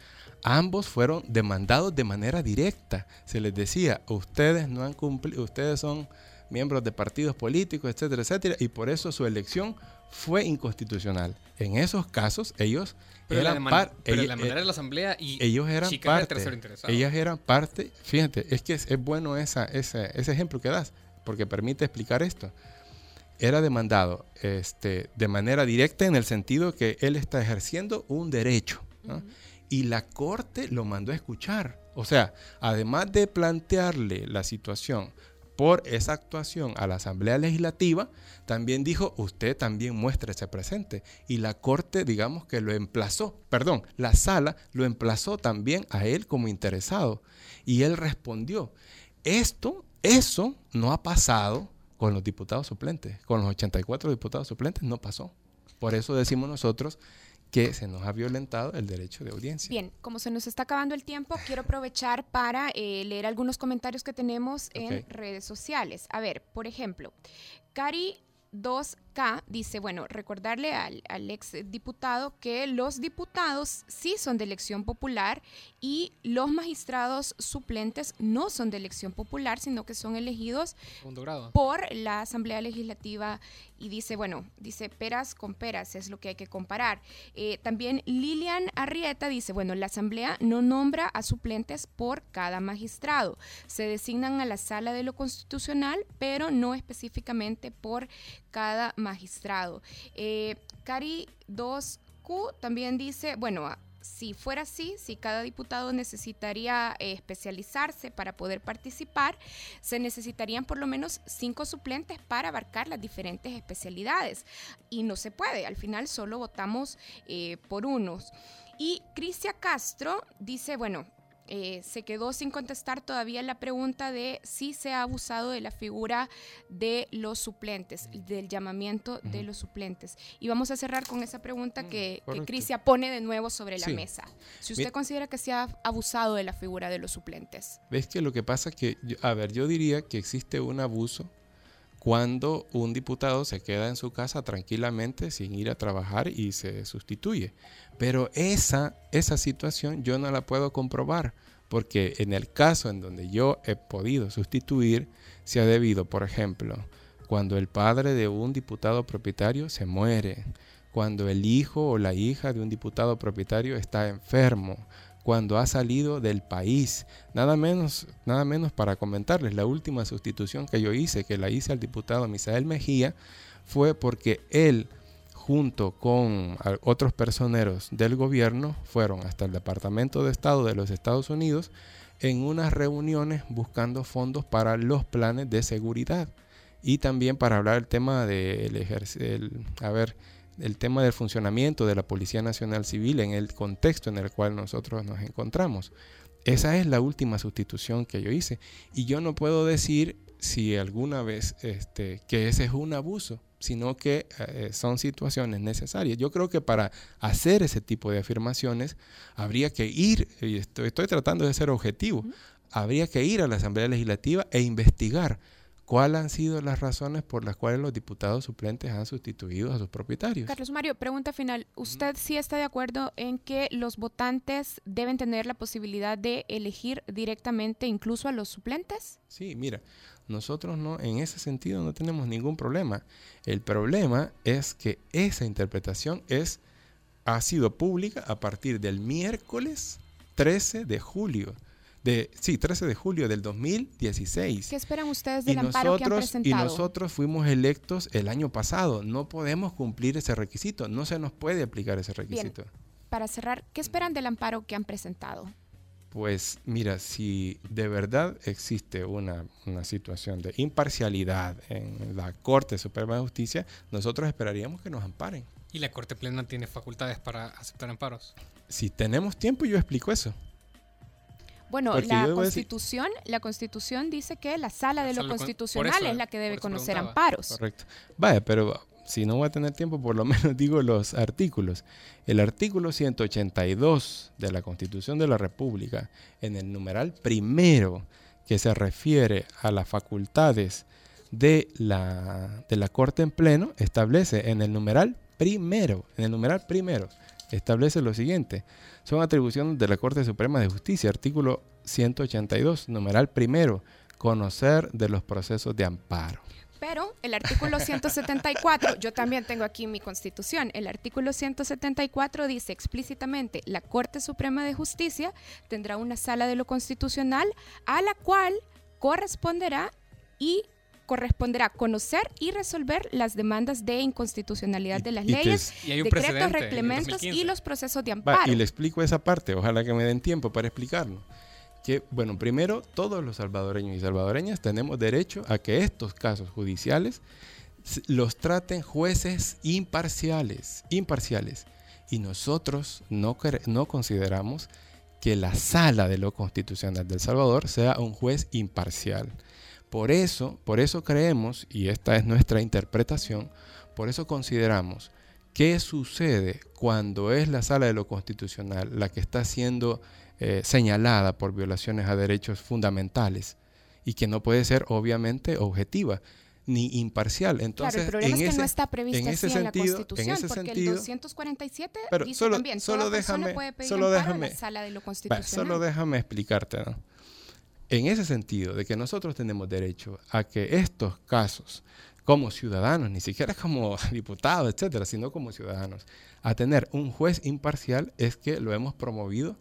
Speaker 13: ambos fueron demandados de manera directa. Se les decía, ustedes no han cumplido, ustedes son miembros de partidos políticos, etcétera, etcétera, y por eso su elección fue inconstitucional. En esos casos, ellos
Speaker 9: pero
Speaker 13: eran
Speaker 9: deman-
Speaker 13: par-
Speaker 9: pero
Speaker 13: ellos-
Speaker 9: la manera de la asamblea y
Speaker 13: ellos eran parte.
Speaker 9: tercero interesado.
Speaker 13: Ellas eran parte. Fíjate, es que es, es bueno esa, ese, ese ejemplo que das, porque permite explicar esto. Era demandado este, de manera directa en el sentido que él está ejerciendo un derecho. ¿no? Y la corte lo mandó a escuchar. O sea, además de plantearle la situación por esa actuación a la Asamblea Legislativa, también dijo, usted también muéstrese presente. Y la Corte, digamos que lo emplazó, perdón, la sala lo emplazó también a él como interesado. Y él respondió, esto, eso no ha pasado con los diputados suplentes, con los 84 diputados suplentes no pasó. Por eso decimos nosotros que se nos ha violentado el derecho de audiencia.
Speaker 8: Bien, como se nos está acabando el tiempo, quiero aprovechar para eh, leer algunos comentarios que tenemos en redes sociales. A ver, por ejemplo, Cari 2K dice, bueno, recordarle al, al ex diputado que los diputados sí son de elección popular y los magistrados suplentes no son de elección popular, sino que son elegidos por la Asamblea Legislativa y dice, bueno, dice peras con peras, es lo que hay que comparar. Eh, también Lilian Arrieta dice, bueno, la Asamblea no nombra a suplentes por cada magistrado, se designan a la sala de lo constitucional, pero no específicamente por cada magistrado. Eh, Cari 2Q también dice, bueno, a- si fuera así, si cada diputado necesitaría eh, especializarse para poder participar, se necesitarían por lo menos cinco suplentes para abarcar las diferentes especialidades. Y no se puede, al final solo votamos eh, por unos. Y Cristian Castro dice, bueno, eh, se quedó sin contestar todavía la pregunta de si se ha abusado de la figura de los suplentes, del llamamiento de los suplentes. Y vamos a cerrar con esa pregunta que, que
Speaker 13: correcto.
Speaker 8: Cristian pone de nuevo sobre la
Speaker 13: Sí.
Speaker 8: mesa. Si usted
Speaker 13: Mi-
Speaker 8: considera que se ha abusado de la figura de los suplentes.
Speaker 13: ¿Ves que lo que pasa es que, a ver, yo diría que existe un abuso cuando un diputado se queda en su casa tranquilamente sin ir a trabajar y se sustituye. Pero esa, esa situación yo no la puedo comprobar, porque en el caso en donde yo he podido sustituir, se ha debido, por ejemplo, cuando el padre de un diputado propietario se muere, cuando el hijo o la hija de un diputado propietario está enfermo, cuando ha salido del país. Nada menos, nada menos para comentarles, la última sustitución que yo hice, que la hice al diputado Misael Mejía, fue porque él, junto con otros personeros del gobierno, fueron hasta el Departamento de Estado de los Estados Unidos en unas reuniones buscando fondos para los planes de seguridad y también para hablar el tema del a ver, el tema del funcionamiento de la Policía Nacional Civil en el contexto en el cual nosotros nos encontramos. Esa es la última sustitución que yo hice. Y yo no puedo decir si alguna vez este, que ese es un abuso, sino que eh, son situaciones necesarias. Yo creo que para hacer ese tipo de afirmaciones habría que ir, y estoy, estoy tratando de ser objetivo, habría que ir a la Asamblea Legislativa e investigar cuáles han sido las razones por las cuales los diputados suplentes han sustituido a sus propietarios.
Speaker 8: Carlos Mario, pregunta final. ¿Usted sí está de acuerdo en que los votantes deben tener la posibilidad de elegir directamente incluso a los suplentes?
Speaker 13: Sí, mira, nosotros no, en ese sentido no tenemos ningún problema. El problema es que esa interpretación es, ha sido pública a partir del miércoles 13 de julio. De, sí, 13 de julio del 2016.
Speaker 8: ¿Qué esperan ustedes
Speaker 13: Y
Speaker 8: del amparo que han
Speaker 13: nosotros, y
Speaker 8: presentado?
Speaker 13: nosotros fuimos electos el año pasado. No podemos cumplir ese requisito. No se nos puede aplicar ese
Speaker 8: Bien,
Speaker 13: requisito.
Speaker 8: para cerrar, ¿qué esperan del amparo que han presentado?
Speaker 13: Pues mira, si de verdad existe una, una situación de imparcialidad en la Corte Suprema de Justicia, nosotros esperaríamos que nos amparen.
Speaker 9: Y la Corte Plena tiene facultades para aceptar amparos.
Speaker 13: Si tenemos tiempo, yo explico eso.
Speaker 8: Bueno,
Speaker 13: Porque
Speaker 8: la
Speaker 13: decir-
Speaker 8: constitución, la constitución dice que la sala de
Speaker 9: La
Speaker 8: lo
Speaker 9: sala con- por
Speaker 8: constitucional
Speaker 9: eso-
Speaker 8: es la que debe conocer
Speaker 9: preguntaba.
Speaker 8: amparos.
Speaker 13: Correcto. Vaya, pero si no voy a tener tiempo, por lo menos digo los artículos. El artículo 182 de la Constitución de la República, en el numeral primero, que se refiere a las facultades de la, de la Corte en pleno, establece en el numeral primero, en el numeral primero, establece lo siguiente. Son atribuciones de la Corte Suprema de Justicia, artículo 182, numeral primero, conocer de los procesos de amparo.
Speaker 8: Pero el artículo 174, yo también tengo aquí mi constitución, el artículo 174 dice explícitamente, la Corte Suprema de Justicia tendrá una sala de lo constitucional a la cual corresponderá y corresponderá conocer y resolver las demandas de inconstitucionalidad de las
Speaker 13: y
Speaker 8: leyes, decretos, reglamentos y
Speaker 9: 2015.
Speaker 8: los procesos de
Speaker 13: Va,
Speaker 8: amparo.
Speaker 13: y le explico esa parte, ojalá que me den tiempo para explicarlo. Que, bueno, primero, todos los salvadoreños y salvadoreñas tenemos derecho a que estos casos judiciales los traten jueces imparciales, imparciales. Y nosotros no, no consideramos que la sala de lo constitucional del Salvador sea un juez imparcial. Por eso, por eso creemos, y esta es nuestra interpretación, por eso consideramos qué sucede cuando es la sala de lo constitucional la que está siendo eh, señalada por violaciones a derechos fundamentales y que no puede ser obviamente objetiva ni imparcial. Entonces,
Speaker 8: claro, el problema
Speaker 13: en
Speaker 8: es que
Speaker 13: ese-
Speaker 8: no está previsto
Speaker 13: en
Speaker 8: así
Speaker 13: ese
Speaker 8: en la
Speaker 13: sentido- en
Speaker 8: Constitución,
Speaker 13: ese
Speaker 8: porque
Speaker 13: sentido-
Speaker 8: el 247
Speaker 13: Pero
Speaker 8: dice
Speaker 13: solo-
Speaker 8: también,
Speaker 13: solo
Speaker 8: toda
Speaker 13: déjame-
Speaker 8: puede pedir
Speaker 13: solo déjame-
Speaker 8: a la sala de lo
Speaker 13: Va,
Speaker 8: constitucional.
Speaker 13: solo déjame explicarte, ¿no? En ese sentido, de que nosotros tenemos derecho a que estos casos, como ciudadanos, ni siquiera como diputados, etcétera, sino como ciudadanos, a tener un juez imparcial, es que lo hemos promovido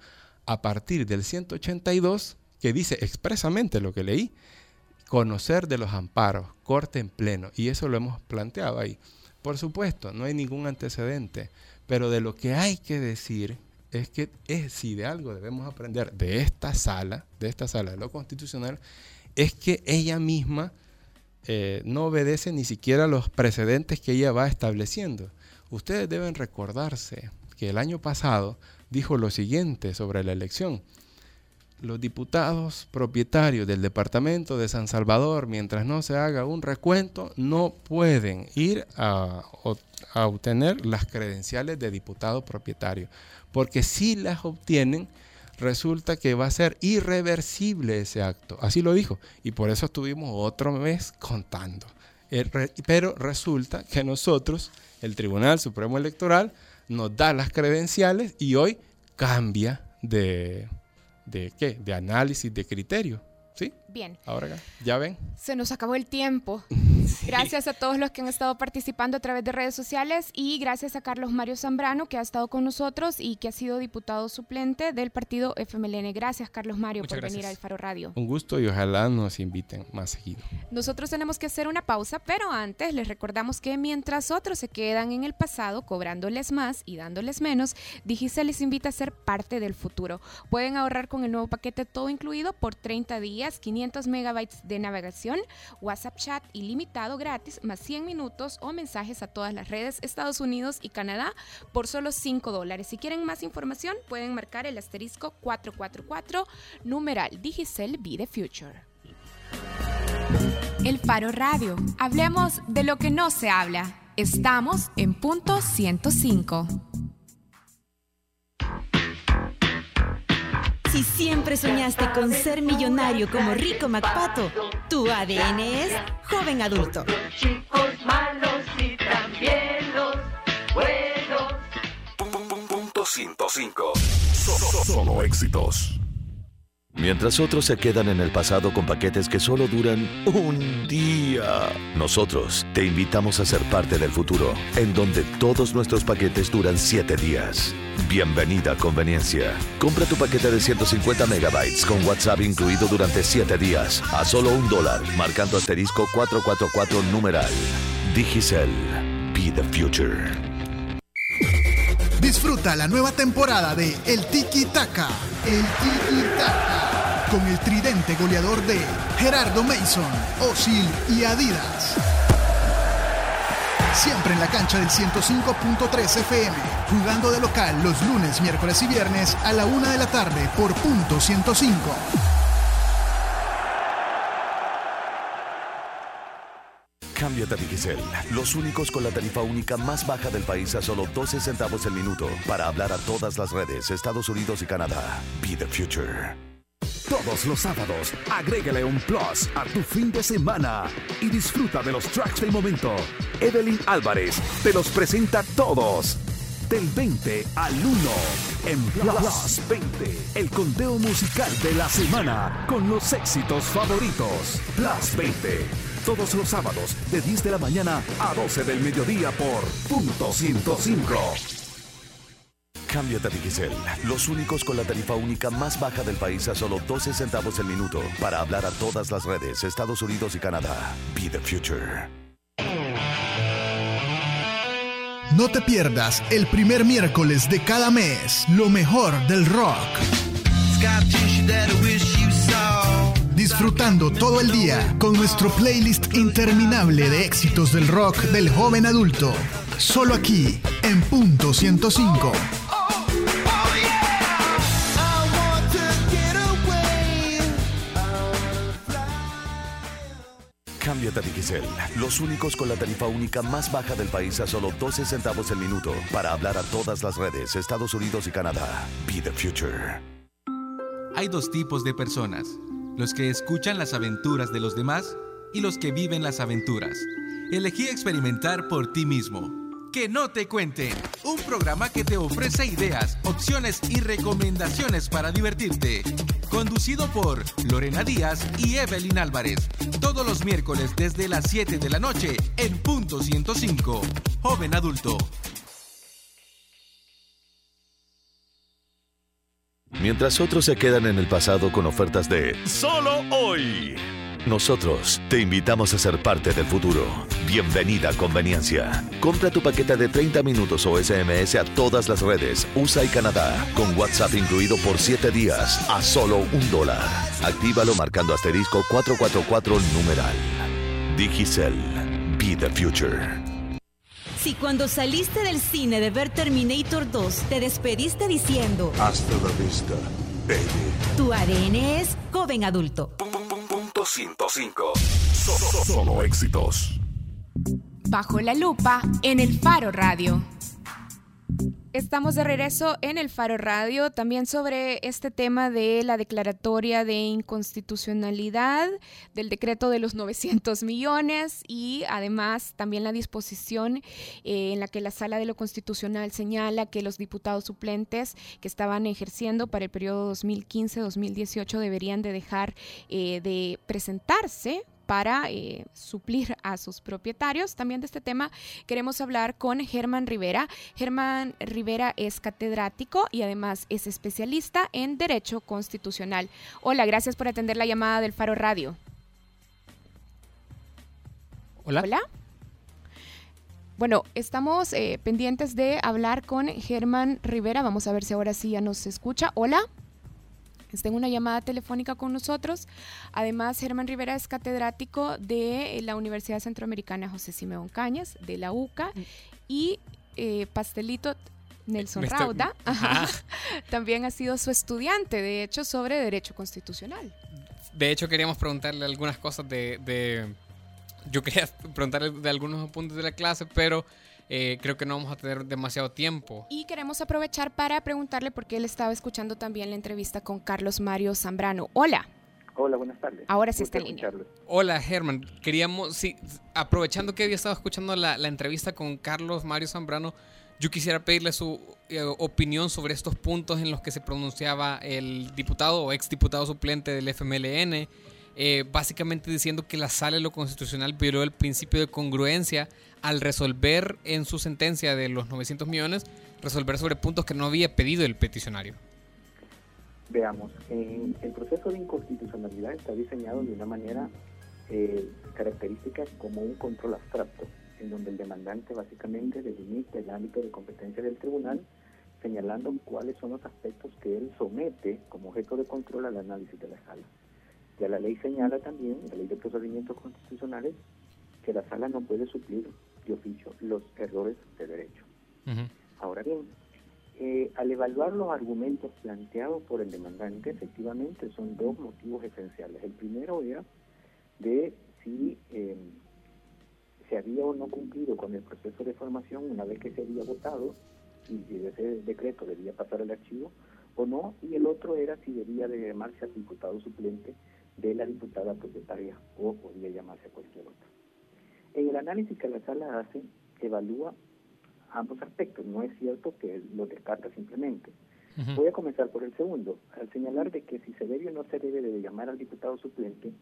Speaker 13: a partir del 182, que dice expresamente lo que leí, conocer de los amparos, corte en pleno, y eso lo hemos planteado ahí. Por supuesto, no hay ningún antecedente, pero de lo que hay que decir es que es, si de algo debemos aprender de esta sala, de esta sala de lo constitucional, es que ella misma eh, no obedece ni siquiera los precedentes que ella va estableciendo. Ustedes deben recordarse que el año pasado dijo lo siguiente sobre la elección. Los diputados propietarios del departamento de San Salvador, mientras no se haga un recuento, no pueden ir a, obtener las credenciales de diputado propietario. Porque si las obtienen, resulta que va a ser irreversible ese acto. Así lo dijo. Y por eso estuvimos otro mes contando. Eh, Pero resulta que nosotros, el Tribunal Supremo Electoral, nos da las credenciales y hoy cambia de, de qué? De análisis, de criterio. ¿Sí?
Speaker 8: Bien.
Speaker 13: Ahora ya- ya ven.
Speaker 8: Se nos acabó el tiempo. Gracias a todos los que han estado participando a través de redes sociales y gracias a Carlos Mario Zambrano que ha estado con nosotros y que ha sido diputado suplente del partido FMLN. Gracias Carlos Mario
Speaker 13: Muchas
Speaker 8: por venir al Faro Radio.
Speaker 13: Un gusto y ojalá nos inviten más seguido.
Speaker 8: Nosotros tenemos que hacer una pausa, pero antes les recordamos que mientras otros se quedan en el pasado cobrándoles más y dándoles menos, Digicel les invita a ser parte del futuro. Pueden ahorrar con el nuevo paquete todo incluido por 30 días, 500 megabytes de navegación, WhatsApp chat ilimitado gratis, más 100 minutos o mensajes a todas las redes Estados Unidos y Canadá por solo 5 dólares. Si quieren más información, pueden marcar el asterisco 444 numeral Digicel Be the Future. El Faro Radio. Hablemos de lo que no se habla. Estamos en punto 105.
Speaker 5: Si siempre soñaste con ser millonario como Rico MacPato, tu ADN es joven adulto.
Speaker 7: Chicos malos y también los buenos.
Speaker 1: Punto 105. So- so- Solo éxitos.
Speaker 2: Mientras otros se quedan en el pasado con paquetes que solo duran un día, nosotros te invitamos a ser parte del futuro, en donde todos nuestros paquetes duran 7 días. Bienvenida a Conveniencia. Compra tu paquete de 150 megabytes con WhatsApp incluido durante 7 días a solo un dólar, marcando asterisco 444 numeral. Digicel. Be the future.
Speaker 11: Disfruta la nueva temporada de El Tiki Taka. El Tiki Taka. Con el tridente goleador de Gerardo Mason, Osil y Adidas. Siempre en la cancha del 105.3 FM. Jugando de local los lunes, miércoles y viernes a la una de la tarde por punto 105.
Speaker 2: Cámbiate a Digicel, los únicos con la tarifa única más baja del país a solo 12 centavos el minuto para hablar a todas las redes Estados Unidos y Canadá. Be the future.
Speaker 1: Todos los sábados, agrégale un plus a tu fin de semana y disfruta de los tracks del momento. Evelyn Álvarez te los presenta todos. Del 20 al 1 en Plus 20, el conteo musical de la semana con los éxitos favoritos. Plus 20, todos los sábados de 10 de la mañana a 12 del mediodía por punto 105.
Speaker 2: Cámbiate a Digicel, los únicos con la tarifa única más baja del país a solo 12 centavos el minuto para hablar a todas las redes Estados Unidos y Canadá. Be the future.
Speaker 11: No te pierdas el primer miércoles de cada mes lo mejor del rock. Disfrutando todo el día con nuestro playlist interminable de éxitos del rock del joven adulto. Solo aquí, en punto 105.
Speaker 2: Cámbiate a Digicel, los únicos con la tarifa única más baja del país a solo 12 centavos el minuto para hablar a todas las redes Estados Unidos y Canadá. Be the future.
Speaker 12: Hay dos tipos de personas, los que escuchan las aventuras de los demás y los que viven las aventuras. Elegí experimentar por ti mismo. Que no te cuenten. Un programa que te ofrece ideas, opciones y recomendaciones para divertirte. Conducido por Lorena Díaz y Evelyn Álvarez. Todos los miércoles desde las 7 de la noche en punto 105. Joven adulto.
Speaker 2: Mientras otros se quedan en el pasado con ofertas de solo hoy. Nosotros te invitamos a ser parte del futuro. Bienvenida a Conveniencia. Compra tu paquete de 30 minutos o SMS a todas las redes USA y Canadá, con WhatsApp incluido por 7 días, a solo un dólar. Actívalo marcando asterisco 444 numeral. Digicel. Be the future.
Speaker 5: Si cuando saliste del cine de ver Terminator 2 te despediste diciendo
Speaker 14: Hasta la vista, baby.
Speaker 5: tu ADN es joven adulto.
Speaker 1: Punto 105. Solo, solo éxitos.
Speaker 8: Bajo la lupa en el Faro Radio. Estamos de regreso en el Faro Radio, también sobre este tema de la declaratoria de inconstitucionalidad del decreto de los 900 millones y además también la disposición eh, en la que la Sala de lo Constitucional señala que los diputados suplentes que estaban ejerciendo para el periodo 2015-2018 deberían de dejar eh, de presentarse para eh, suplir a sus propietarios. También de este tema queremos hablar con Germán Rivera. Germán Rivera es catedrático y además es especialista en Derecho Constitucional. Hola, gracias por atender la llamada del Faro Radio.
Speaker 9: Hola.
Speaker 8: Hola. Bueno, estamos eh, pendientes de hablar con Germán Rivera. Vamos a ver si ahora sí ya nos escucha. Hola. Está en una llamada telefónica con nosotros. Además, Germán Rivera es catedrático de la Universidad Centroamericana José Simeón Cañas, de la UCA, y eh, Pastelito Nelson Rauda
Speaker 9: Ajá.
Speaker 8: también ha sido su estudiante, de hecho, sobre Derecho Constitucional.
Speaker 9: De hecho, queríamos preguntarle algunas cosas de, de- Yo quería preguntarle de algunos apuntes de la clase, pero eh, creo que no vamos a tener demasiado tiempo.
Speaker 8: Y queremos aprovechar para preguntarle por qué él estaba escuchando también la entrevista con Carlos Mario Zambrano. Hola.
Speaker 15: Hola, buenas tardes.
Speaker 8: Ahora sí está en línea.
Speaker 9: Hola, Germán. Queríamos, sí, aprovechando que había estado escuchando la, la entrevista con Carlos Mario Zambrano, yo quisiera pedirle su eh, opinión sobre estos puntos en los que se pronunciaba el diputado o exdiputado suplente del FMLN, eh, básicamente diciendo que la sala de lo constitucional violó el principio de congruencia al resolver en su sentencia de los 900 millones, resolver sobre puntos que no había pedido el peticionario.
Speaker 15: Veamos, en el proceso de inconstitucionalidad está diseñado de una manera eh, característica como un control abstracto, en donde el demandante básicamente delimita el ámbito de competencia del tribunal, señalando cuáles son los aspectos que él somete como objeto de control al análisis de la sala. Ya la ley señala también, la ley de procedimientos constitucionales, que la sala no puede suplir de oficio los errores de derecho. Ahora bien, eh, al evaluar los argumentos planteados por el demandante, efectivamente son dos motivos esenciales. El primero era de si eh, se había o no cumplido con el proceso de formación una vez que se había votado y si ese decreto debía pasar al archivo o no, y el otro era si debía de llamarse al diputado suplente de la diputada propietaria o podía llamarse a cualquier otro. En el análisis que la sala hace, evalúa ambos aspectos. No es cierto que lo descarta simplemente. Voy a comenzar por el segundo, al señalar de que si se debe o no se debe de llamar al diputado suplente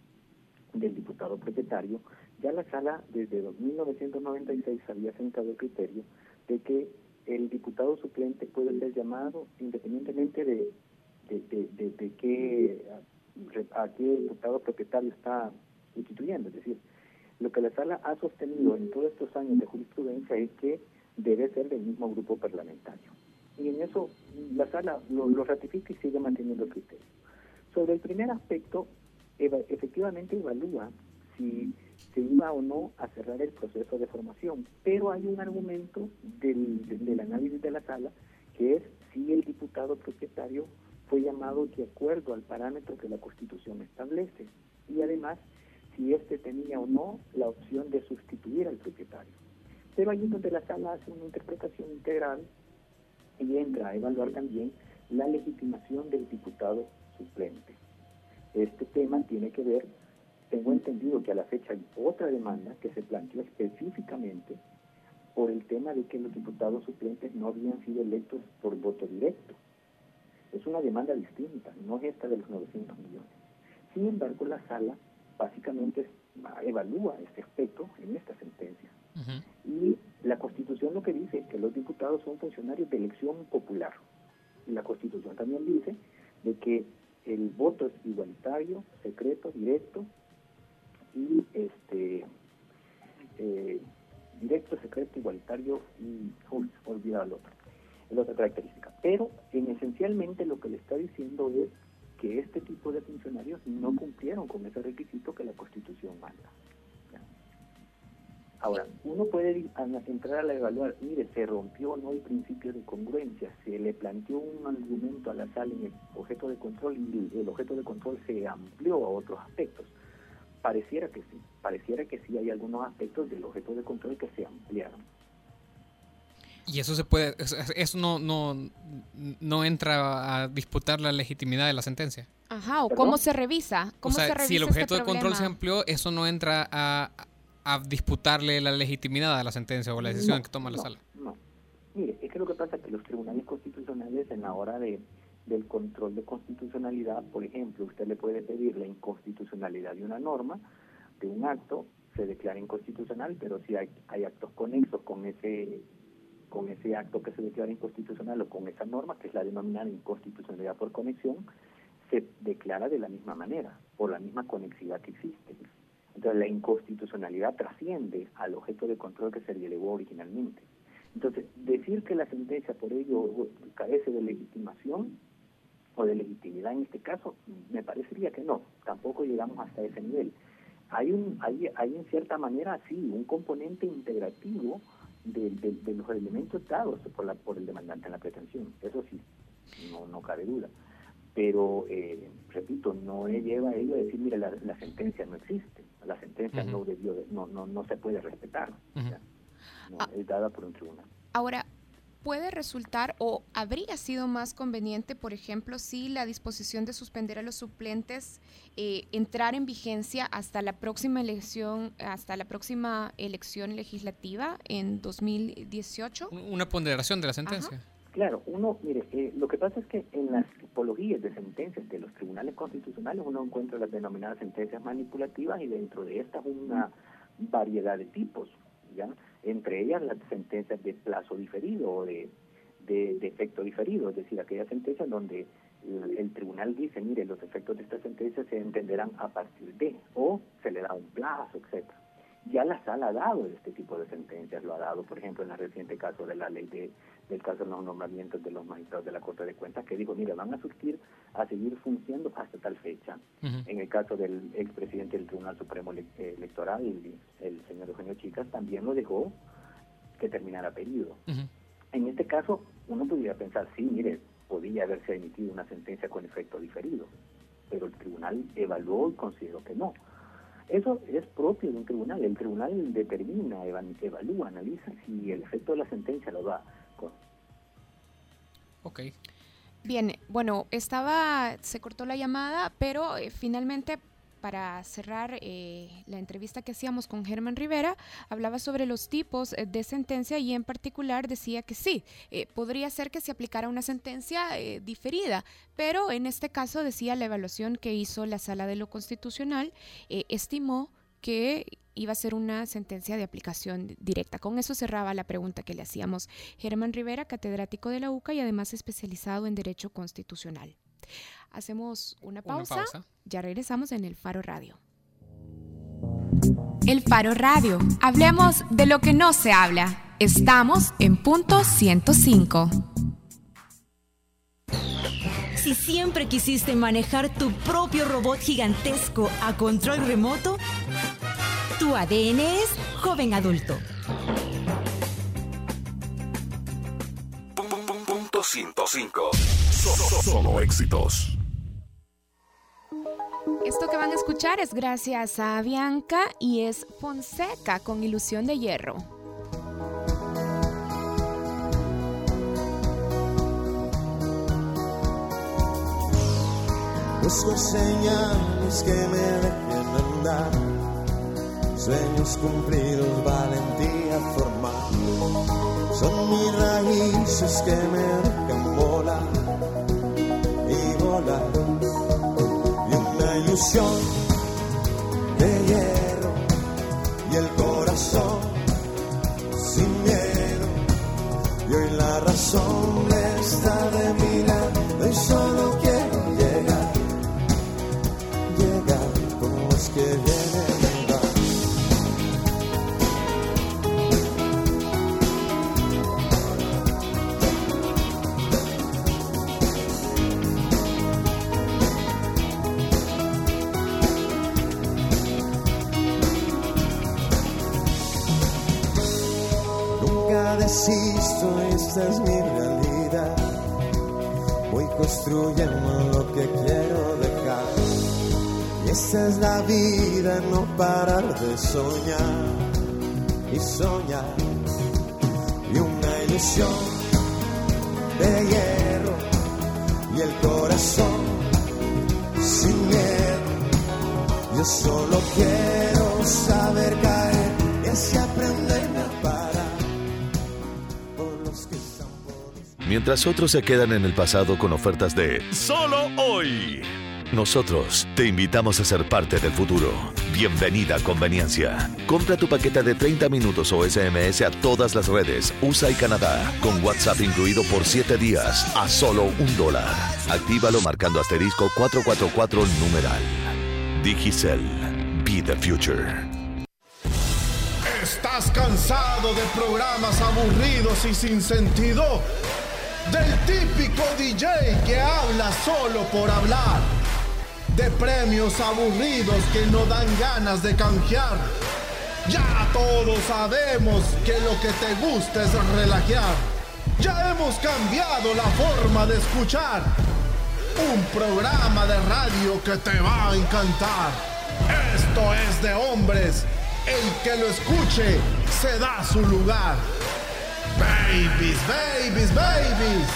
Speaker 15: del diputado propietario, ya la sala desde 1996 había sentado el criterio de que el diputado suplente puede ser llamado independientemente de, de, de, de- de qué, a, qué diputado propietario está sustituyendo. Es decir, lo que la sala ha sostenido en todos estos años de jurisprudencia es que debe ser del mismo grupo parlamentario. Y en eso la sala lo, lo ratifica y sigue manteniendo el criterio. Sobre el primer aspecto, eva- efectivamente evalúa si se iba o no a cerrar el proceso de formación, pero hay un argumento del- del análisis de la sala que es si el diputado propietario fue llamado de acuerdo al parámetro que la Constitución establece y además si éste tenía o no la opción de sustituir al propietario. Pero es donde la sala hace una interpretación integral y entra a evaluar también la legitimación del diputado suplente. Este tema tiene que ver, tengo entendido que a la fecha hay otra demanda que se planteó específicamente por el tema de que los diputados suplentes no habían sido electos por voto directo. Es una demanda distinta, no es esta de los 900 millones. Sin embargo, la sala básicamente evalúa este aspecto en esta sentencia. Y la Constitución lo que dice es que los diputados son funcionarios de elección popular. Y la Constitución también dice de que el voto es igualitario, secreto, directo y este eh, directo, secreto, igualitario y olvidado el otro, el otra característica. Pero en esencialmente lo que le está diciendo es que este tipo de funcionarios no cumplieron con ese requisito que la Constitución manda. Ahora, uno puede entrar a la evaluar, mire, se rompió o no el principio de congruencia, se le planteó un argumento a la sala en el objeto de control y el objeto de control se amplió a otros aspectos. Pareciera que sí, pareciera que sí hay algunos aspectos del objeto de control que se ampliaron.
Speaker 9: Y eso se puede, eso- no, no, no entra a disputar la legitimidad de la sentencia.
Speaker 8: Ajá, o
Speaker 15: ¿Perdón?
Speaker 8: cómo se revisa.
Speaker 9: O
Speaker 8: ¿Cómo
Speaker 9: sea,
Speaker 8: se revisa
Speaker 9: si el
Speaker 8: este
Speaker 9: objeto de control se
Speaker 8: problema?
Speaker 9: amplió, eso no entra a, a disputarle la legitimidad a la sentencia o la decisión
Speaker 15: No,
Speaker 9: que toma la
Speaker 15: no,
Speaker 9: sala.
Speaker 15: No. Mire, es que lo que pasa es que los tribunales constitucionales en la hora de del control de constitucionalidad, por ejemplo, usted le puede pedir la inconstitucionalidad de una norma, de un acto, se declara inconstitucional, pero si hay, hay actos conexos con ese con ese acto que se declara inconstitucional o con esa norma, que es la denominada inconstitucionalidad por conexión, se declara de la misma manera, por la misma conexidad que existe. Entonces, la inconstitucionalidad trasciende al objeto de control que se delegó originalmente. Entonces, decir que la sentencia por ello carece de legitimación o de legitimidad en este caso, me parecería que no, tampoco llegamos hasta ese nivel. Hay, un, hay, hay en cierta manera, sí, un componente integrativo de, de- de los elementos dados por, la, por el demandante en la pretensión, eso sí, no, no cabe duda. Pero, eh, repito, no lleva a ello a decir, mire, la, la sentencia no existe, la sentencia no debió, de- no, no, no se puede respetar. No, es dada por un tribunal.
Speaker 8: Ahora, puede resultar o habría sido más conveniente, por ejemplo, si la disposición de suspender a los suplentes eh, entrar en vigencia hasta la próxima elección, hasta la próxima elección legislativa en 2018.
Speaker 9: Una ponderación de la sentencia.
Speaker 15: Claro, uno, mire, eh, lo que pasa es que en las tipologías de sentencias de los tribunales constitucionales uno encuentra las denominadas sentencias manipulativas y dentro de estas una variedad de tipos, ¿ya? Entre ellas las sentencias de plazo diferido o de, de, efecto diferido, es decir, aquellas sentencias donde el, el tribunal dice, mire, los efectos de esta sentencia se entenderán a partir de, o se le da un plazo, etcétera. Ya la sala ha dado este tipo de sentencias, lo ha dado, por ejemplo, en el reciente caso de la ley de, del caso de los nombramientos de los magistrados de la Corte de Cuentas, que dijo, mire, van a surtir, a seguir funcionando hasta tal fecha. En el caso del expresidente del Tribunal Supremo Ele- Electoral, el, el señor Eugenio Chicas, también lo dejó que terminara periodo. En este caso, uno podría pensar, sí, mire, podría haberse emitido una sentencia con efecto diferido, pero el tribunal evaluó y consideró que no. Eso es propio de un tribunal. El tribunal determina, eva- evalúa, analiza si el efecto de la sentencia lo da
Speaker 9: Ok.
Speaker 8: Bien, bueno, estaba, se cortó la llamada, pero eh, finalmente para cerrar eh, la entrevista que hacíamos con Germán Rivera, hablaba sobre los tipos eh, de sentencia y en particular decía que sí, podría ser que se aplicara una sentencia diferida, pero en este caso decía la evaluación que hizo la Sala de lo Constitucional, estimó que iba a ser una sentencia de aplicación di- directa. Con eso cerraba la pregunta que le hacíamos. Germán Rivera, catedrático de la UCA y además especializado en Derecho Constitucional. Hacemos una pausa. Ya regresamos en el Faro Radio. El Faro Radio. Hablemos de lo que no se habla. Estamos en punto 105.
Speaker 5: Si siempre quisiste manejar tu propio robot gigantesco a control remoto, tu ADN es joven adulto.
Speaker 1: Punto 105. Solo, solo éxitos.
Speaker 8: Esto que van a escuchar es gracias a Bianca y es Fonseca con Ilusión de Hierro.
Speaker 10: Busco señales que me dejen andar, sueños cumplidos, valentía formal. Son mis raíces que me dejan volar y volar. Y una ilusión de hierro y el corazón sin miedo. Y hoy la razón está de mi lado y solo desisto, esta es mi realidad. Voy construyendo lo que quiero dejar. Y esta es la vida, no parar de soñar y soñar. Y una ilusión de hierro y el corazón sin miedo. Yo solo quiero saber
Speaker 2: Mientras otros se quedan en el pasado con ofertas de solo hoy. Nosotros te invitamos a ser parte del futuro. Bienvenida a Conveniencia. Compra tu paquete de 30 minutos o SMS a todas las redes USA y Canadá, con WhatsApp incluido por 7 días, a solo un dólar. Actívalo marcando asterisco 444 numeral. Digicel. Be the future.
Speaker 3: ¿Estás cansado de programas aburridos y sin sentido? Del típico DJ que habla solo por hablar. De premios aburridos que no dan ganas de canjear. Ya todos sabemos que lo que te gusta es relajar. Ya hemos cambiado la forma de escuchar. Un programa de radio que te va a encantar. Esto es de hombres. El que lo escuche se da su lugar. Babies, babies, babies.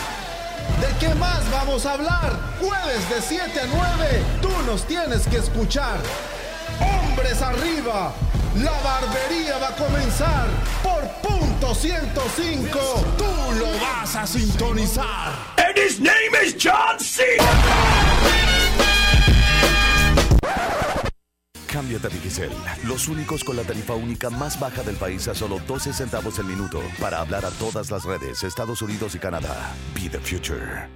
Speaker 3: ¿De qué más vamos a hablar? Jueves de 7 a 9, tú nos tienes que escuchar. Hombres arriba, la barbería va a comenzar por punto 105. Tú lo vas a sintonizar.
Speaker 14: And his name is John C.
Speaker 2: Cámbiate a Digicel, los únicos con la tarifa única más baja del país a solo 12 centavos el minuto para hablar a todas las redes, Estados Unidos y Canadá. Be the future.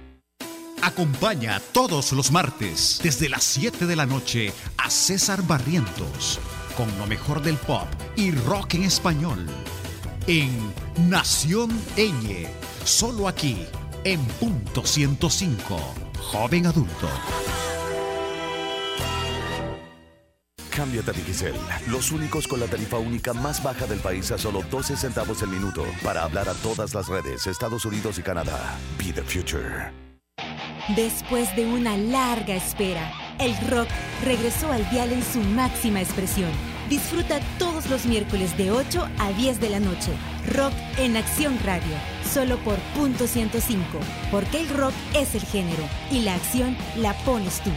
Speaker 4: Acompaña todos los martes desde las 7 de la noche a César Barrientos con lo mejor del pop y rock en español en Nación Eñe, solo aquí en punto 105, joven adulto.
Speaker 2: Cámbiate a Digicel, los únicos con la tarifa única más baja del país a solo 12 centavos el minuto para hablar a todas las redes, Estados Unidos y Canadá. Be the future.
Speaker 5: Después de una larga espera, el rock regresó al dial en su máxima expresión. Disfruta todos los miércoles de 8 a 10 de la noche. Rock en Acción Radio, solo por punto 105, porque el rock es el género y la acción la pones tú.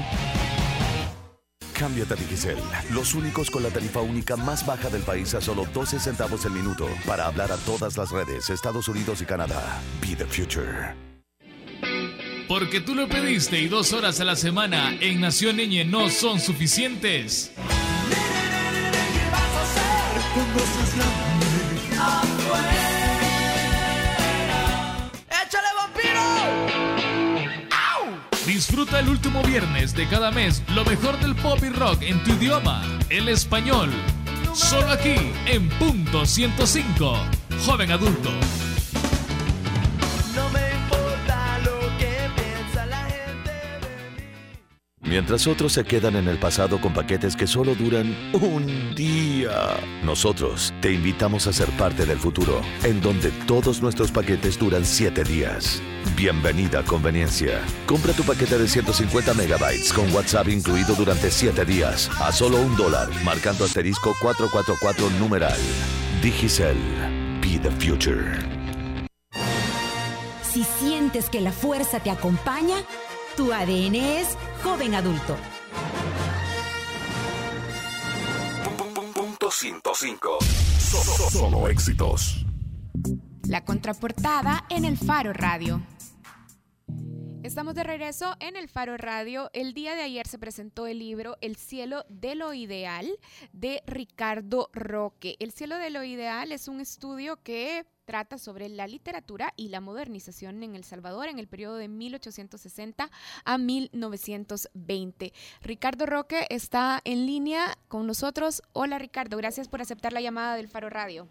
Speaker 2: Cámbiate a Digicel, los únicos con la tarifa única más baja del país a solo 12 centavos el minuto para hablar a todas las redes, Estados Unidos y Canadá. Be the future.
Speaker 6: Porque tú lo pediste y dos horas a la semana en Nación Niñe no son suficientes. Disfruta el último viernes de cada mes lo mejor del pop y rock en tu idioma, el español. Solo aquí en punto 105, joven adulto.
Speaker 7: No me importa lo que piensa la gente de mí.
Speaker 2: Mientras otros se quedan en el pasado con paquetes que solo duran un día, nosotros te invitamos a ser parte del futuro, en donde todos nuestros paquetes duran 7 días. Bienvenida a Conveniencia. Compra tu paquete de 150 megabytes con WhatsApp incluido durante 7 días a solo un dólar, marcando asterisco 444 numeral. Digicel. Be the future.
Speaker 5: Si sientes que la fuerza te acompaña, tu ADN es joven adulto.
Speaker 1: Punto 105. Solo, solo éxitos.
Speaker 8: La contraportada en el Faro Radio. Estamos de regreso en el Faro Radio. El día de ayer se presentó el libro El cielo de lo ideal de Ricardo Roque. El cielo de lo ideal es un estudio que trata sobre la literatura y la modernización en El Salvador en el periodo de 1860 a 1920. Ricardo Roque está en línea con nosotros. Hola Ricardo, gracias por aceptar la llamada del Faro Radio.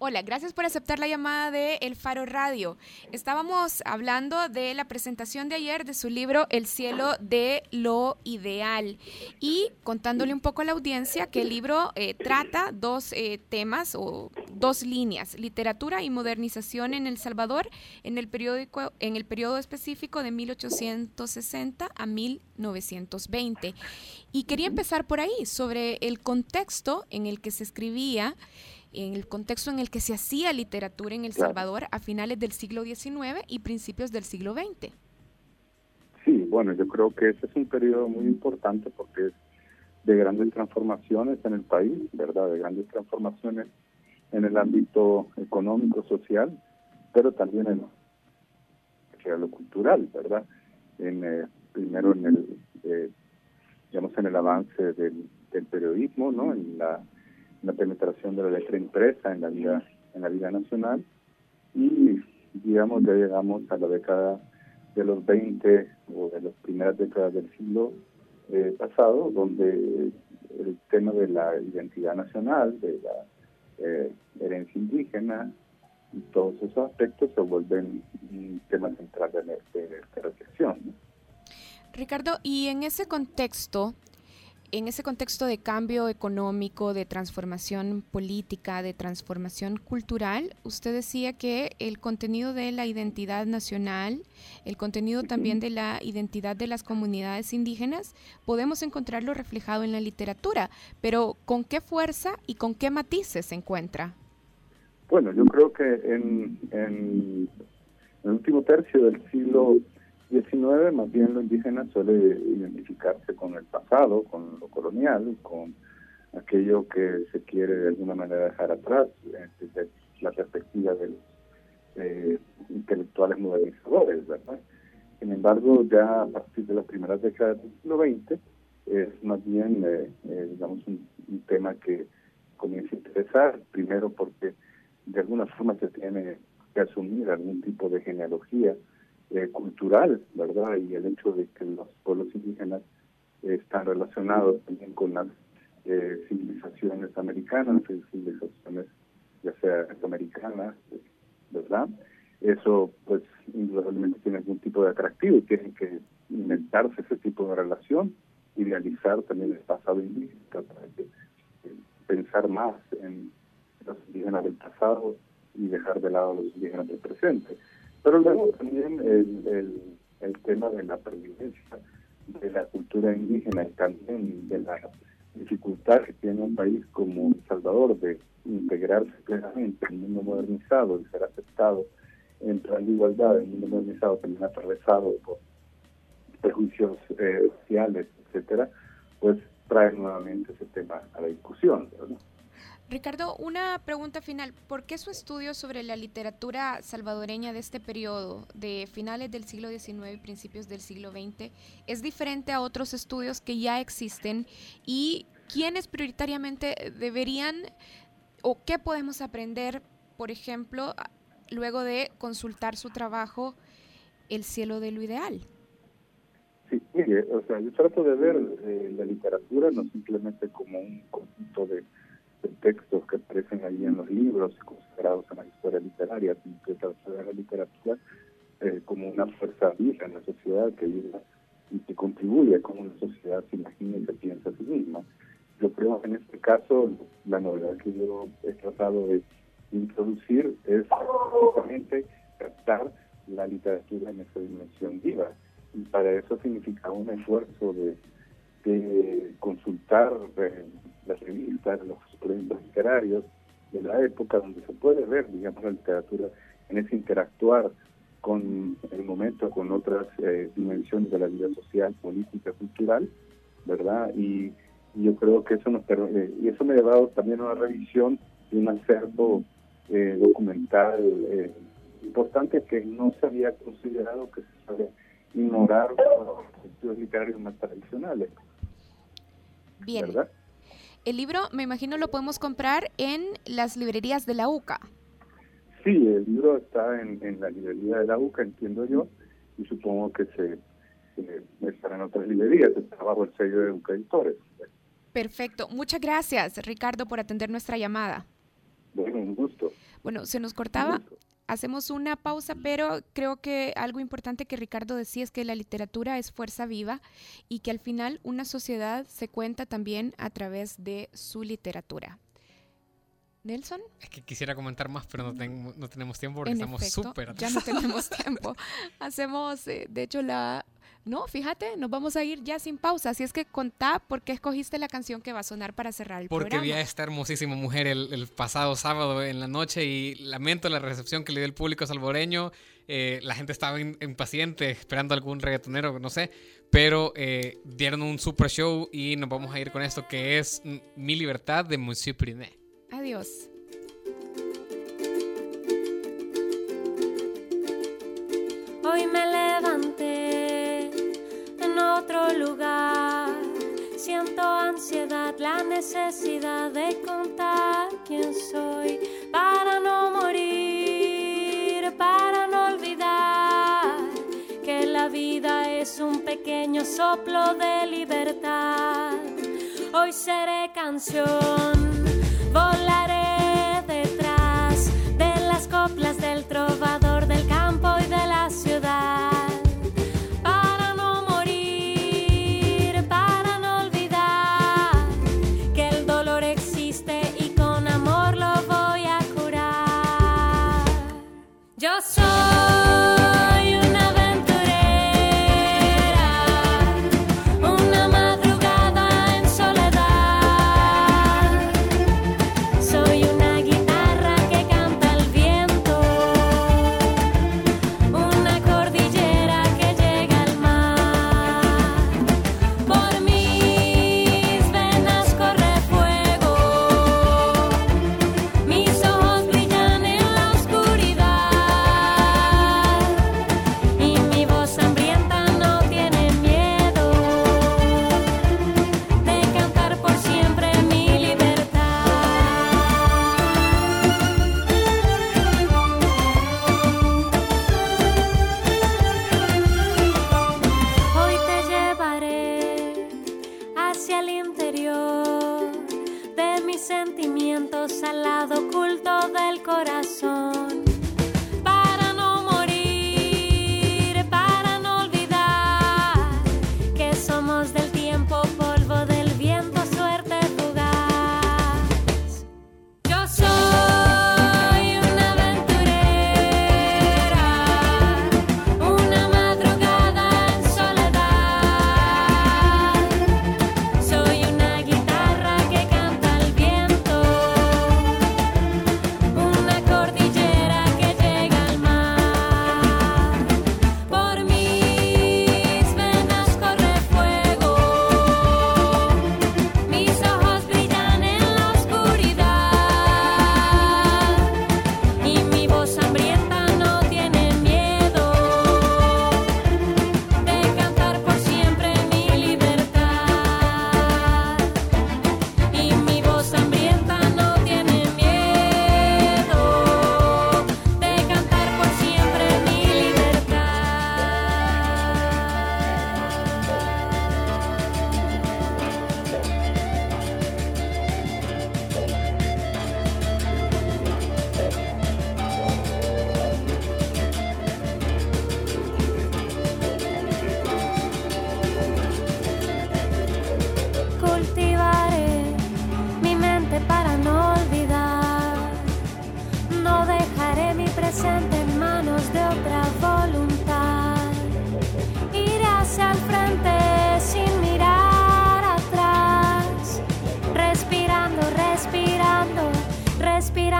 Speaker 8: Hola, gracias por aceptar la llamada de El Faro Radio. Estábamos hablando de la presentación de ayer de su libro El cielo de lo ideal y contándole un poco a la audiencia que el libro eh, trata dos eh, temas o dos líneas, literatura y modernización en El Salvador en el, periódico, en el periodo específico de 1860 a 1920. Y quería empezar por ahí, sobre el contexto en el que se escribía en el contexto en el que se hacía literatura en El Salvador a finales del siglo XIX y principios del siglo XX.
Speaker 16: Sí, bueno, yo creo que ese es un periodo muy importante porque es de grandes transformaciones en el país, ¿verdad? De grandes transformaciones en el ámbito económico, social, pero también en lo cultural, ¿verdad? En, eh, primero en el, eh, digamos, en el avance del, del periodismo, ¿no? En la la penetración de la letra impresa en la vida en la vida nacional. Y digamos ya llegamos a la década de los 20 o de las primeras décadas del siglo eh, pasado donde el tema de la identidad nacional de la eh, herencia indígena y todos esos aspectos se vuelven un tema central de, de esta reflexión
Speaker 8: Ricardo, y en ese contexto, en ese contexto de cambio económico, de transformación política, de transformación cultural, usted decía que el contenido de la identidad nacional, el contenido también de la identidad de las comunidades indígenas, podemos encontrarlo reflejado en la literatura, pero ¿con qué fuerza y con qué matices se encuentra?
Speaker 16: Bueno, yo creo que en, en el último tercio del siglo 19, más bien lo indígena suele identificarse con el pasado, con lo colonial, con aquello que se quiere de alguna manera dejar atrás eh, desde la perspectiva de los eh, intelectuales modernizadores, ¿verdad? Sin embargo, ya a partir de las primeras décadas del siglo XX, es más bien, eh, digamos, un, un, tema que comienza a interesar, primero porque de alguna forma se tiene que asumir algún tipo de genealogía eh, cultural, ¿verdad? Y el hecho de que los pueblos indígenas eh, están relacionados también con las eh, civilizaciones americanas, civilizaciones ya sea americanas, ¿verdad? Eso pues indudablemente tiene algún tipo de atractivo, tienen que inventarse ese tipo de relación, idealizar también el pasado indígena, para pensar más en los indígenas del pasado y dejar de lado los indígenas del presente. Pero luego también el, el, tema de la pervivencia de la cultura indígena y también de la dificultad que tiene un país como El Salvador de integrarse plenamente en el mundo modernizado y ser aceptado en la igualdad, el mundo modernizado también atravesado por prejuicios eh, sociales, etcétera, pues trae nuevamente ese tema a la discusión.
Speaker 8: Ricardo, una pregunta final. ¿Por qué su estudio sobre la literatura salvadoreña de este periodo, de finales del siglo XIX y principios del siglo XX, es diferente a otros estudios que ya existen? ¿Y quiénes prioritariamente deberían o qué podemos aprender, por ejemplo, luego de consultar su trabajo, El cielo de lo ideal?
Speaker 16: Sí, mire, o sea, yo trato de ver eh, la literatura no simplemente como un conjunto de textos que aparecen ahí en los libros considerados en la historia literaria, sino que de la literatura eh, como una fuerza viva en la sociedad que vive y que contribuye a cómo una sociedad se imagina y se piensa a sí misma. Yo creo que en este caso la novedad que yo he tratado de introducir es justamente captar la literatura en esa dimensión viva. Y para eso significa un esfuerzo de, de consultar eh, las revistas, los proyectos literarios de la época, donde se puede ver, digamos, la literatura en ese interactuar con el momento, con otras eh, dimensiones de la vida social, política, cultural, ¿verdad? Y, yo creo que eso nos eh, y eso me ha llevado también a una revisión de un acervo eh, documental importante que no se había considerado que se suele ignorar los estudios literarios más tradicionales.
Speaker 8: Bien. ¿verdad? El libro, me imagino, lo podemos comprar en las librerías de la UCA.
Speaker 16: Sí, el libro está en, la librería de la UCA, entiendo yo, y supongo que se estará en otras librerías, está bajo el sello de UCA Editores.
Speaker 8: Perfecto. Muchas gracias, Ricardo, por atender nuestra llamada.
Speaker 16: Bueno, un gusto.
Speaker 8: Bueno, se nos cortaba. Hacemos una pausa, pero creo que algo importante que Ricardo decía es que la literatura es fuerza viva y que al final una sociedad se cuenta también a través de su literatura. Nelson.
Speaker 9: Es que quisiera comentar más, pero no, tengo- no tenemos tiempo porque
Speaker 8: En
Speaker 9: estamos súper
Speaker 8: Ya no tenemos tiempo. Hacemos, eh, de hecho, la... No, fíjate, nos vamos a ir ya sin pausa. Así es que contá por qué escogiste la canción que va a sonar para cerrar el
Speaker 9: Porque vi
Speaker 8: programa.
Speaker 9: a esta hermosísima mujer el, el pasado sábado en la noche y lamento la recepción que le dio el público salvoreño. Eh, la gente estaba in- impaciente esperando algún reggaetonero, no sé. Pero eh, dieron un super show y nos vamos a ir con esto que es Mi Libertad de Monsieur Priné.
Speaker 8: Adiós.
Speaker 17: Hoy me levanté otro lugar. Siento ansiedad, la necesidad de contar quién soy para no morir, para no olvidar que la vida es un pequeño soplo de libertad. Hoy seré canción, volaré detrás de las coplas del trovador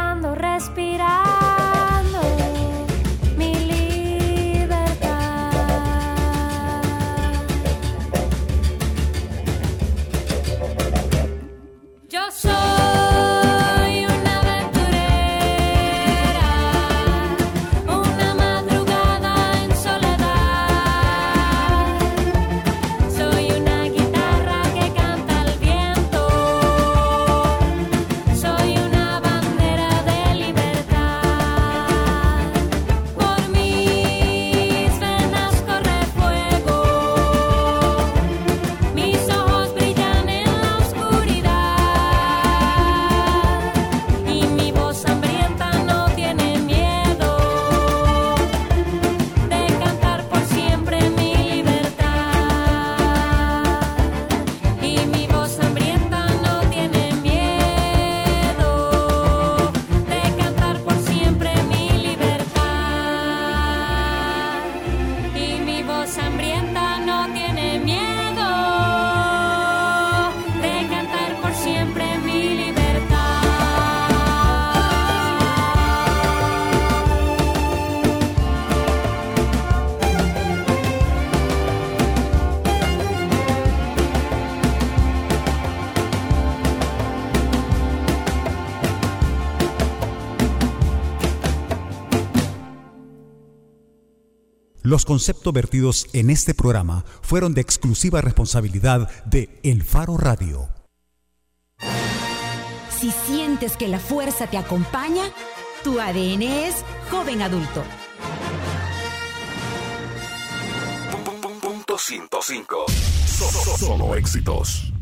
Speaker 17: intentando respirar.
Speaker 4: Los conceptos vertidos en este programa fueron de exclusiva responsabilidad de El Faro Radio.
Speaker 5: Si sientes que la fuerza te acompaña, tu ADN es joven adulto.
Speaker 1: Punto 105. Solo éxitos.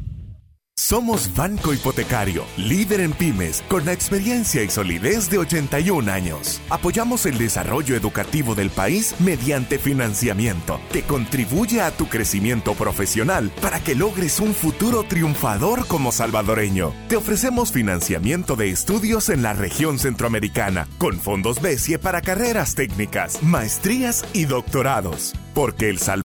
Speaker 18: Somos Banco Hipotecario, líder en pymes, con la experiencia y solidez de 81 años. Apoyamos el desarrollo educativo del país mediante financiamiento, que contribuye a tu crecimiento profesional para que logres un futuro triunfador como salvadoreño. Te ofrecemos financiamiento de estudios en la región centroamericana, con fondos BESIE para carreras técnicas, maestrías y doctorados. Porque El Salvador